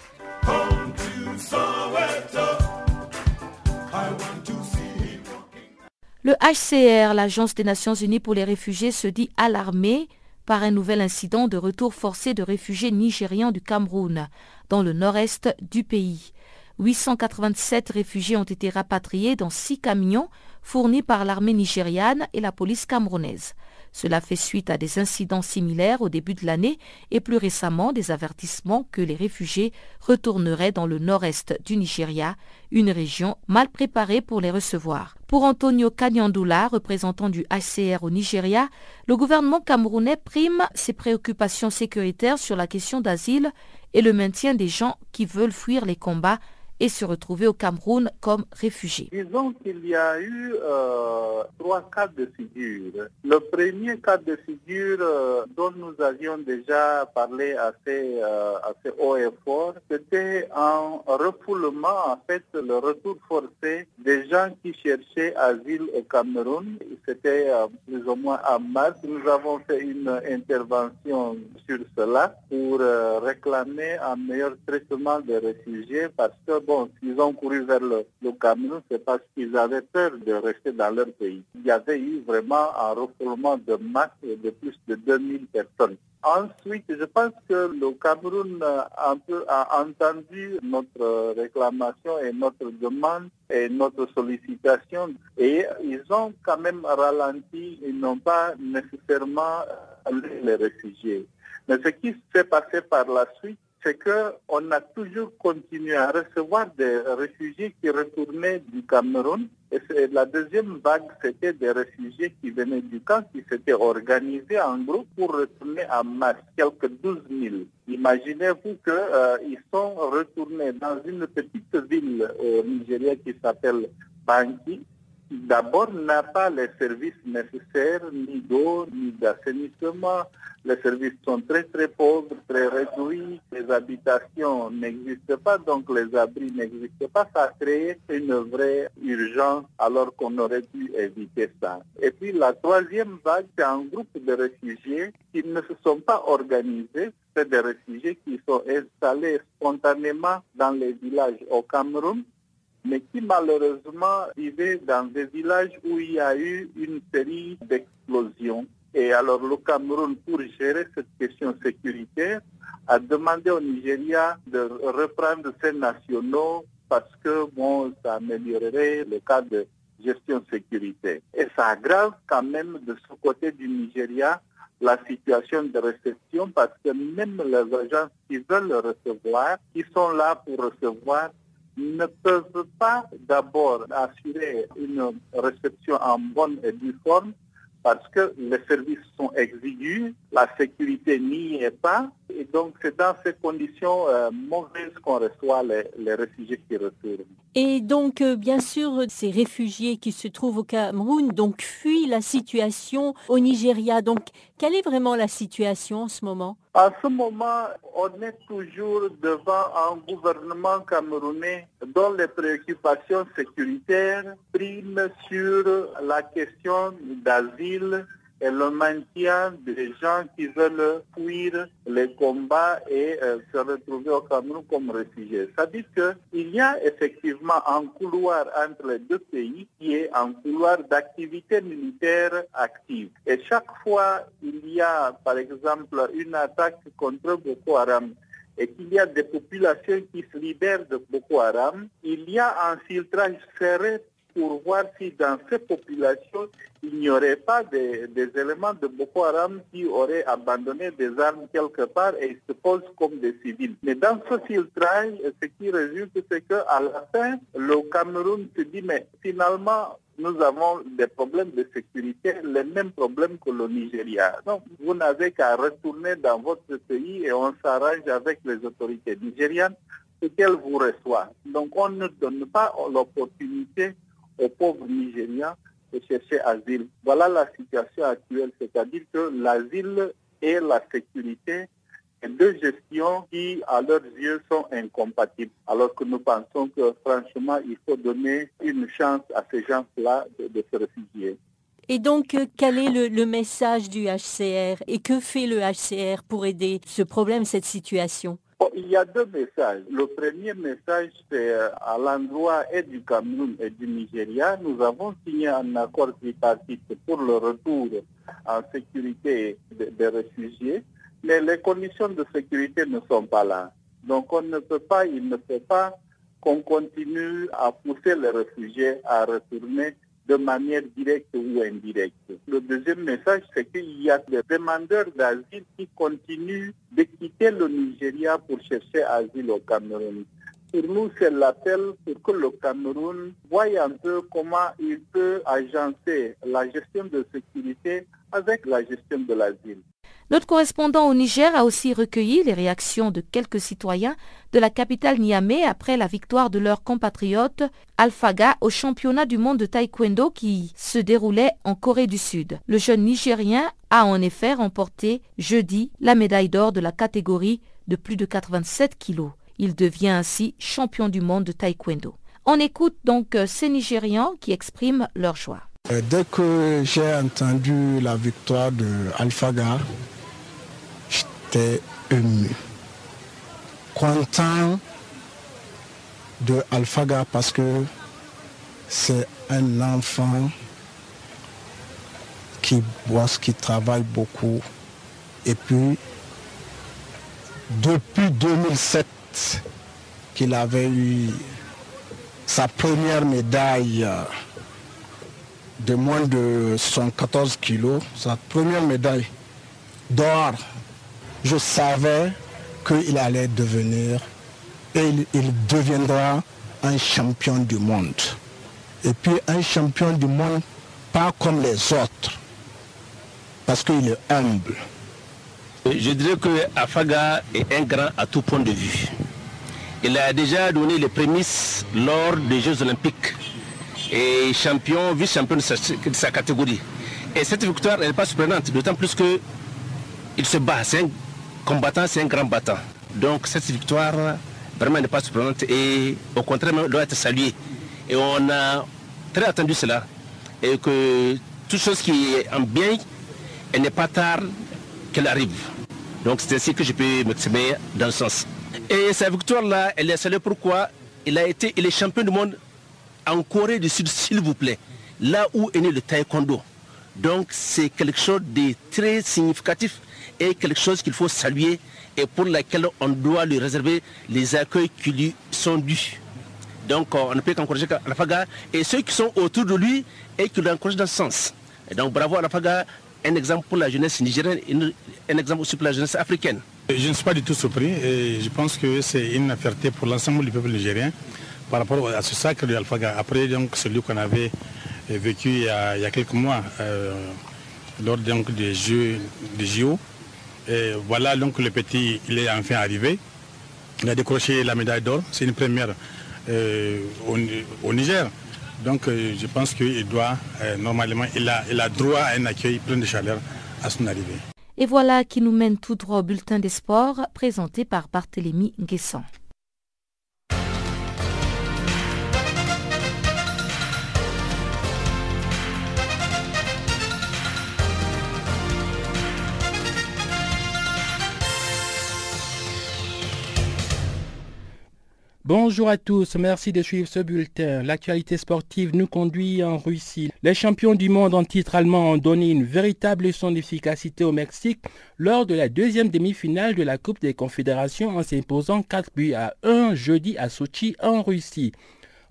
Le HCR, l'Agence des Nations Unies pour les réfugiés, se dit alarmé par un nouvel incident de retour forcé de réfugiés nigérians du Cameroun, dans le nord-est du pays. 887 réfugiés ont été rapatriés dans six camions fournis par l'armée nigériane et la police camerounaise. Cela fait suite à des incidents similaires au début de l'année et plus récemment des avertissements que les réfugiés retourneraient dans le nord-est du Nigeria, une région mal préparée pour les recevoir. Pour Antonio Kanyandula, représentant du HCR au Nigeria, le gouvernement camerounais prime ses préoccupations sécuritaires sur la question d'asile et le maintien des gens qui veulent fuir les combats et se retrouver au Cameroun comme réfugiés. Disons qu'il y a eu euh, trois cas de figure. Le premier cas de figure euh, dont nous avions déjà parlé assez, euh, assez haut et fort, c'était un refoulement, en fait, le retour forcé des gens qui cherchaient asile au Cameroun. C'était plus ou moins en mars. Nous avons fait une intervention sur cela pour réclamer un meilleur traitement des réfugiés parce que bon, s'ils ont couru vers le, Cameroun, c'est parce qu'ils avaient peur de rester dans leur pays. Il y avait eu vraiment un refoulement de masse de plus de 2000 personnes. Ensuite, je pense que le Cameroun a, entendu notre réclamation et notre demande et notre sollicitation et ils ont quand même ralenti, ils n'ont pas nécessairement les réfugiés. Mais ce qui s'est passé par la suite, c'est qu'on a toujours continué à recevoir des réfugiés qui retournaient du Cameroun. Et la deuxième vague, c'était des réfugiés qui venaient du camp, qui s'étaient organisés en groupe pour retourner en masse, quelques 12 000. Imaginez-vous qu'ils euh, sont retournés dans une petite ville au Nigeria qui s'appelle Banki, d'abord n'a pas les services nécessaires, ni d'eau, ni d'assainissement, les services sont très très pauvres, très réduits, les habitations n'existent pas, donc les abris n'existent pas. Ça a créé une vraie urgence alors qu'on aurait pu éviter ça. Et puis la troisième vague, c'est un groupe de réfugiés qui ne se sont pas organisés. C'est des réfugiés qui sont installés spontanément dans les villages au Cameroun mais qui malheureusement vivaient dans des villages où il y a eu une série d'explosions. Et alors le Cameroun, pour gérer cette question sécuritaire, a demandé au Nigeria de reprendre ses nationaux parce que bon, ça améliorerait le cas de gestion sécuritaire. Et ça aggrave quand même de ce côté du Nigeria la situation de réception parce que même les agences qui veulent recevoir, qui sont là pour recevoir, ne peuvent pas d'abord assurer une réception en bonne et due forme parce que les services sont exigus, la sécurité n'y est pas, et donc c'est dans ces conditions euh, mauvaises qu'on reçoit les, les, réfugiés qui retournent. Et donc, euh, bien sûr, ces réfugiés qui se trouvent au Cameroun donc fuient la situation au Nigeria. Donc, quelle est vraiment la situation en ce moment? À ce moment, on est toujours devant un gouvernement camerounais dont les préoccupations sécuritaires priment sur la question d'asile et le maintien des gens qui veulent fuir les combats et euh, se retrouver au Cameroun comme réfugiés. Dit qu'il y a effectivement un couloir entre les deux pays qui est un couloir d'activité militaire active. Et chaque fois il y a, par exemple, une attaque contre Boko Haram et qu'il y a des populations qui se libèrent de Boko Haram, il y a un filtrage serré pour voir si dans ces populations, il n'y aurait pas des, éléments de Boko Haram qui auraient abandonné des armes quelque part et se posent comme des civils. Mais dans ce filtrage, ce qui résulte, c'est qu'à la fin, le Cameroun se dit, mais finalement, nous avons des problèmes de sécurité, les mêmes problèmes que le Nigeria. Donc, vous n'avez qu'à retourner dans votre pays et on s'arrange avec les autorités nigérianes ce qu'elles vous reçoivent. Donc, on ne donne pas l'opportunité aux pauvres Nigériens de chercher asile. Voilà la situation actuelle, c'est-à-dire que l'asile et la sécurité deux gestions qui, à leurs yeux, sont incompatibles. Alors que nous pensons que, franchement, il faut donner une chance à ces gens-là de, se réfugier. Et donc, quel est le, message du HCR et que fait le HCR pour aider ce problème, cette situation? Il y a deux messages. Le premier message, c'est à l'endroit et du Cameroun et du Nigeria. Nous avons signé un accord tripartite pour le retour en sécurité des de réfugiés, mais les conditions de sécurité ne sont pas là. Donc on ne peut pas, il ne faut pas qu'on continue à pousser les réfugiés à retourner de manière directe ou indirecte. Le deuxième message, c'est qu'il y a des demandeurs d'asile qui continuent de quitter le Nigeria pour chercher asile au Cameroun. Pour nous, c'est l'appel pour que le Cameroun voie un peu comment il peut agencer la gestion de sécurité avec la gestion de l'asile. Notre correspondant au Niger a aussi recueilli les réactions de quelques citoyens de la capitale Niamey après la victoire de leur compatriote Alphaga au championnat du monde de taekwondo qui se déroulait en Corée du Sud. Le jeune Nigérien a en effet remporté jeudi la médaille d'or de la catégorie de plus de 87 kilos. Il devient ainsi champion du monde de taekwondo. On écoute donc ces Nigérians qui expriment leur joie. Dès que j'ai entendu la victoire de Alphaga, j'étais ému. Content de Alphaga parce que c'est un enfant qui bosse, qui travaille beaucoup. Et puis, depuis 2007, qu'il avait eu sa première médaille de moins de 114 kilos, sa première médaille d'or, je savais qu'il allait devenir et il, deviendra un champion du monde. Et puis un champion du monde pas comme les autres, parce qu'il est humble. Je dirais que Afaga est un grand à tout point de vue. Il a déjà donné les prémices lors des Jeux Olympiques et champion, vice-champion de, sa, catégorie. Et cette victoire, n'est pas surprenante, d'autant plus que il se bat, c'est un combattant, c'est un grand battant. Donc cette victoire, vraiment n'est pas surprenante et au contraire, doit être saluée. Et on a très attendu cela. Et que toute chose qui est en bien, elle n'est pas tard qu'elle arrive. Donc c'est ainsi que je peux m'exprimer dans le sens. Et sa victoire-là, elle est saluée pourquoi? Il a été il est champion du monde en Corée du Sud, s'il vous plaît. Là où est né le taekwondo. Donc c'est quelque chose de très significatif et quelque chose qu'il faut saluer et pour laquelle on doit lui réserver les accueils qui lui sont dus. Donc on ne peut qu'encourager Alafaga et ceux qui sont autour de lui et qui l'encouragent dans ce sens. Donc bravo Alafaga, un exemple pour la jeunesse nigérienne, un exemple aussi pour la jeunesse africaine. Je ne suis pas du tout surpris et je pense que c'est une fierté pour l'ensemble du peuple nigérien par rapport à ce sacre de Alphaga. Après donc, celui qu'on avait vécu il y a, quelques mois euh, lors donc, des Jeux des JO. Et voilà donc le petit, il est enfin arrivé. Il a décroché la médaille d'or. C'est une première euh, au, Niger. Donc euh, je pense qu'il doit, normalement, il a, il a droit à un accueil plein de chaleur à son arrivée. Et voilà qui nous mène tout droit au bulletin des sports présenté par Barthélémy Guessant. Bonjour à tous, merci de suivre ce bulletin. L'actualité sportive nous conduit en Russie. Les champions du monde en titre allemand ont donné une véritable leçon d'efficacité au Mexique lors de la deuxième demi-finale de la Coupe des Confédérations en s'imposant 4 buts à 1 jeudi à Sochi en Russie.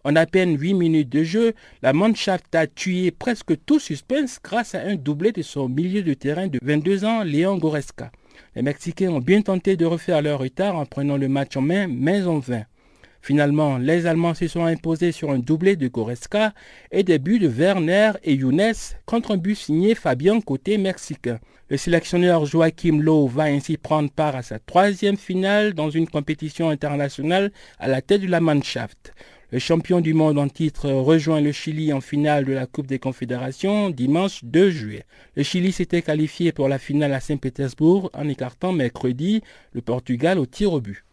En à peine 8 minutes de jeu, la Mannschaft a tué presque tout suspense grâce à un doublé de son milieu de terrain de 22 ans, Léon Goreska. Les Mexicains ont bien tenté de refaire leur retard en prenant le match en main, mais en vain. Finalement, les Allemands se sont imposés sur un doublé de Goretzka et des buts de Werner et Younes contre un but signé Fabien côté mexicain. Le sélectionneur Joachim Lowe va ainsi prendre part à sa troisième finale dans une compétition internationale à la tête de la Mannschaft. Le champion du monde en titre rejoint le Chili en finale de la Coupe des Confédérations dimanche 2 juillet. Le Chili s'était qualifié pour la finale à Saint-Pétersbourg en écartant mercredi le Portugal au tir au but.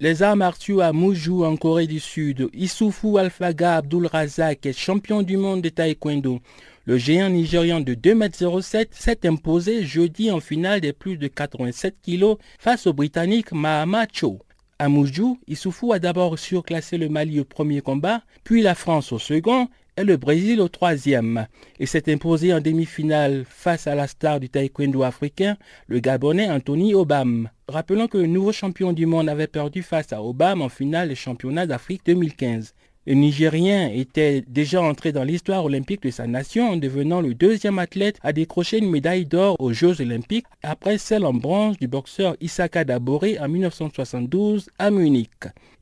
Les arts martiaux à Moujou en Corée du Sud, Issoufou Alfaga Abdul Razak est champion du monde de taekwondo. Le géant nigérian de 2,07 m s'est imposé jeudi en finale des plus de 87 kg face au Britannique Mahama Cho. À Moujou, Issoufou a d'abord surclassé le Mali au premier combat, puis la France au second et le Brésil au troisième. Il s'est imposé en demi-finale face à la star du taekwondo africain, le Gabonais Anthony Obam. Rappelons que le nouveau champion du monde avait perdu face à Obama en finale des championnats d'Afrique 2015. Le Nigérien était déjà entré dans l'histoire olympique de sa nation en devenant le deuxième athlète à décrocher une médaille d'or aux Jeux olympiques après celle en bronze du boxeur Issaka Daboré en 1972 à Munich.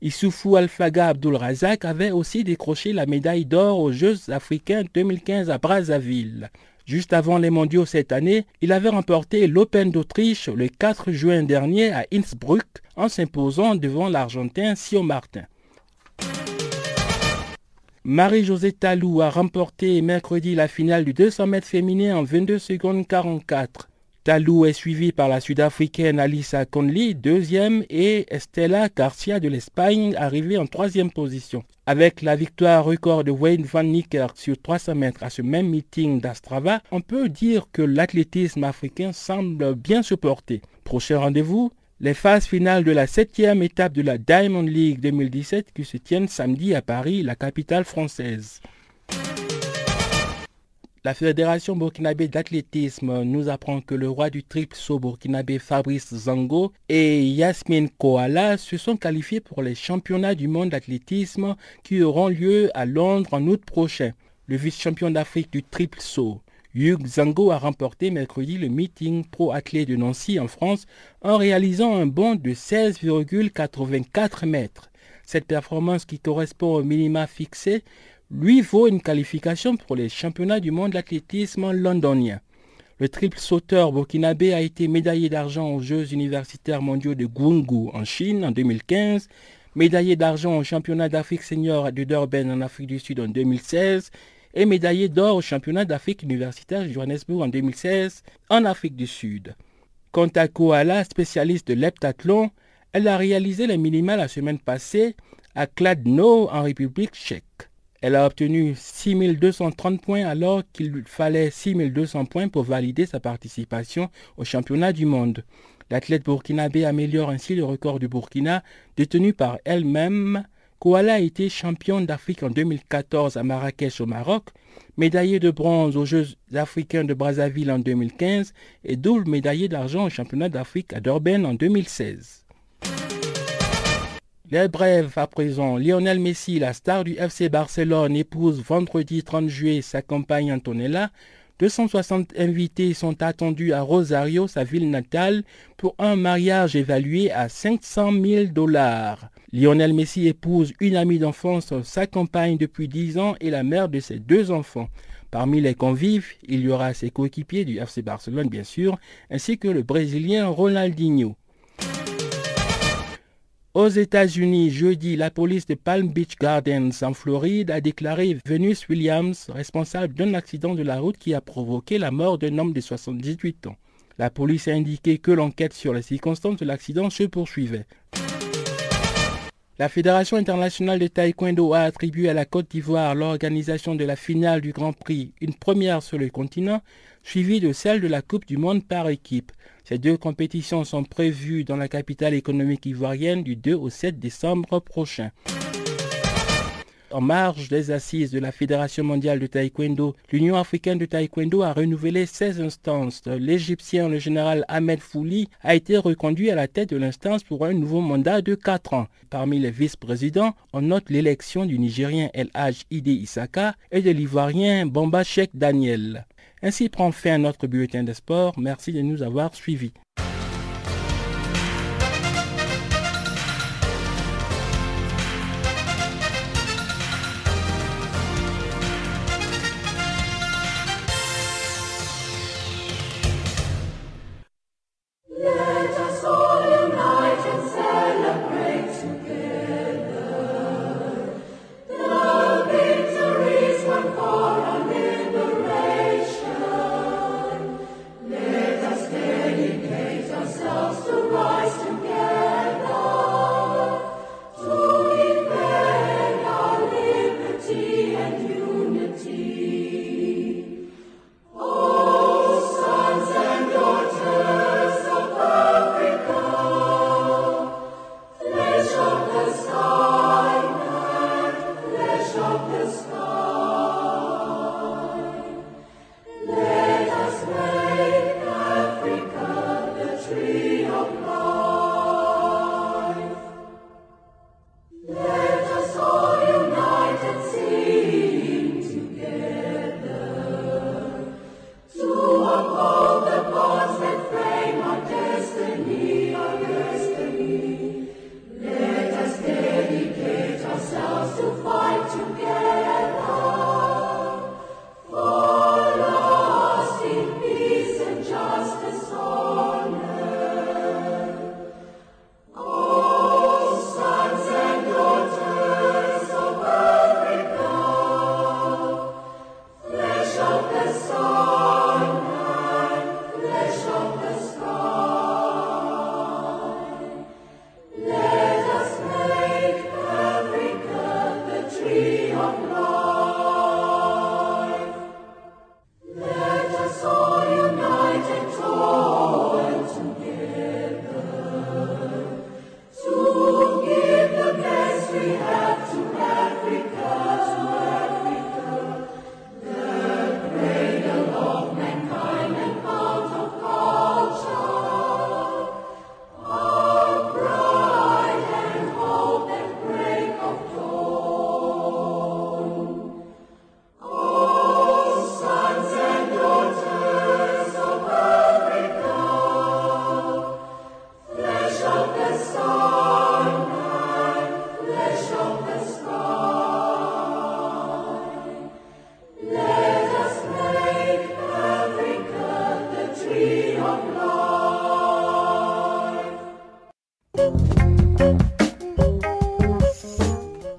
Issoufou Alfaga Abdul Razak avait aussi décroché la médaille d'or aux Jeux africains 2015 à Brazzaville. Juste avant les mondiaux cette année, il avait remporté l'Open d'Autriche le 4 juin dernier à Innsbruck en s'imposant devant l'Argentin Sio Martin. Marie-Josée Talou a remporté mercredi la finale du 200 mètres féminin en 22 secondes 44. Talou est suivie par la Sud-Africaine Alissa Conley, deuxième, et Estella Garcia de l'Espagne, arrivée en troisième position. Avec la victoire record de Wayne Van Niekerk sur 300 mètres à ce même meeting d'Astrava, on peut dire que l'athlétisme africain semble bien se porter. Prochain rendez-vous, les phases finales de la septième étape de la Diamond League 2017 qui se tiennent samedi à Paris, la capitale française. La Fédération burkinabé d'athlétisme nous apprend que le roi du triple saut burkinabé Fabrice Zango et Yasmine Koala se sont qualifiés pour les championnats du monde d'athlétisme qui auront lieu à Londres en août prochain. Le vice-champion d'Afrique du triple saut Hugh Zango a remporté mercredi le meeting pro athlète de Nancy en France en réalisant un bond de 16,84 mètres. Cette performance qui correspond au minima fixé lui vaut une qualification pour les championnats du monde d'athlétisme londonien. Le triple sauteur burkinabé a été médaillé d'argent aux Jeux universitaires mondiaux de Gwungu en Chine en 2015, médaillé d'argent au championnat d'Afrique senior de Durban en Afrique du Sud en 2016 et médaillée d'or au championnat d'Afrique universitaire de Johannesburg en 2016 en Afrique du Sud. Quant à Koala, spécialiste de l'heptathlon, elle a réalisé les minima la semaine passée à Kladno en République tchèque. Elle a obtenu 6230 points alors qu'il fallait 6200 points pour valider sa participation au championnat du monde. L'athlète burkinabé améliore ainsi le record du Burkina détenu par elle-même. Koala a été championne d'Afrique en 2014 à Marrakech au Maroc, médaillée de bronze aux Jeux africains de Brazzaville en 2015 et double médaillée d'argent au championnat d'Afrique à Durban en 2016. Les brèves à présent. Lionel Messi, la star du FC Barcelone, épouse vendredi 30 juillet sa compagne Antonella 260 invités sont attendus à Rosario, sa ville natale, pour un mariage évalué à 500 000 dollars. Lionel Messi épouse une amie d'enfance, sa compagne depuis 10 ans et la mère de ses deux enfants. Parmi les convives, il y aura ses coéquipiers du FC Barcelone, bien sûr, ainsi que le Brésilien Ronaldinho. Aux États-Unis, jeudi, la police de Palm Beach Gardens en Floride a déclaré Venus Williams responsable d'un accident de la route qui a provoqué la mort d'un homme de 78 ans. La police a indiqué que l'enquête sur les circonstances de l'accident se poursuivait. La Fédération internationale de taekwondo a attribué à la Côte d'Ivoire l'organisation de la finale du Grand Prix, une première sur le continent, suivie de celle de la Coupe du Monde par équipe. Ces deux compétitions sont prévues dans la capitale économique ivoirienne du 2 au 7 décembre prochain. En marge des assises de la Fédération mondiale de taekwondo, l'Union africaine de taekwondo a renouvelé 16 instances. L'Égyptien, le général Ahmed Fouli, a été reconduit à la tête de l'instance pour un nouveau mandat de 4 ans. Parmi les vice-présidents, on note l'élection du Nigérien El Haj Ide Isaka et de l'Ivoirien Bamba Sheikh Daniel. Ainsi prend fin notre bulletin de sport. Merci de nous avoir suivis.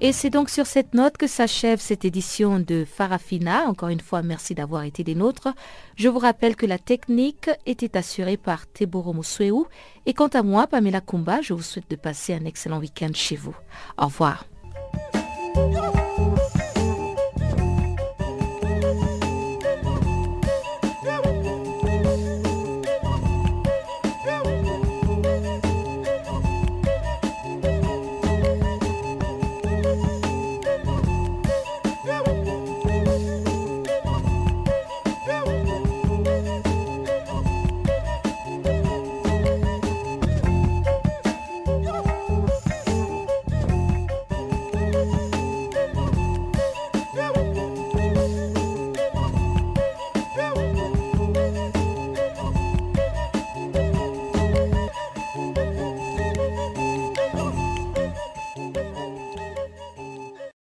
Et c'est donc sur cette note que s'achève cette édition de Farafina. Encore une fois, merci d'avoir été des nôtres. Je vous rappelle que la technique était assurée par Teboro Mousseou. Et quant à moi, Pamela Kumba, je vous souhaite de passer un excellent week-end chez vous. Au revoir.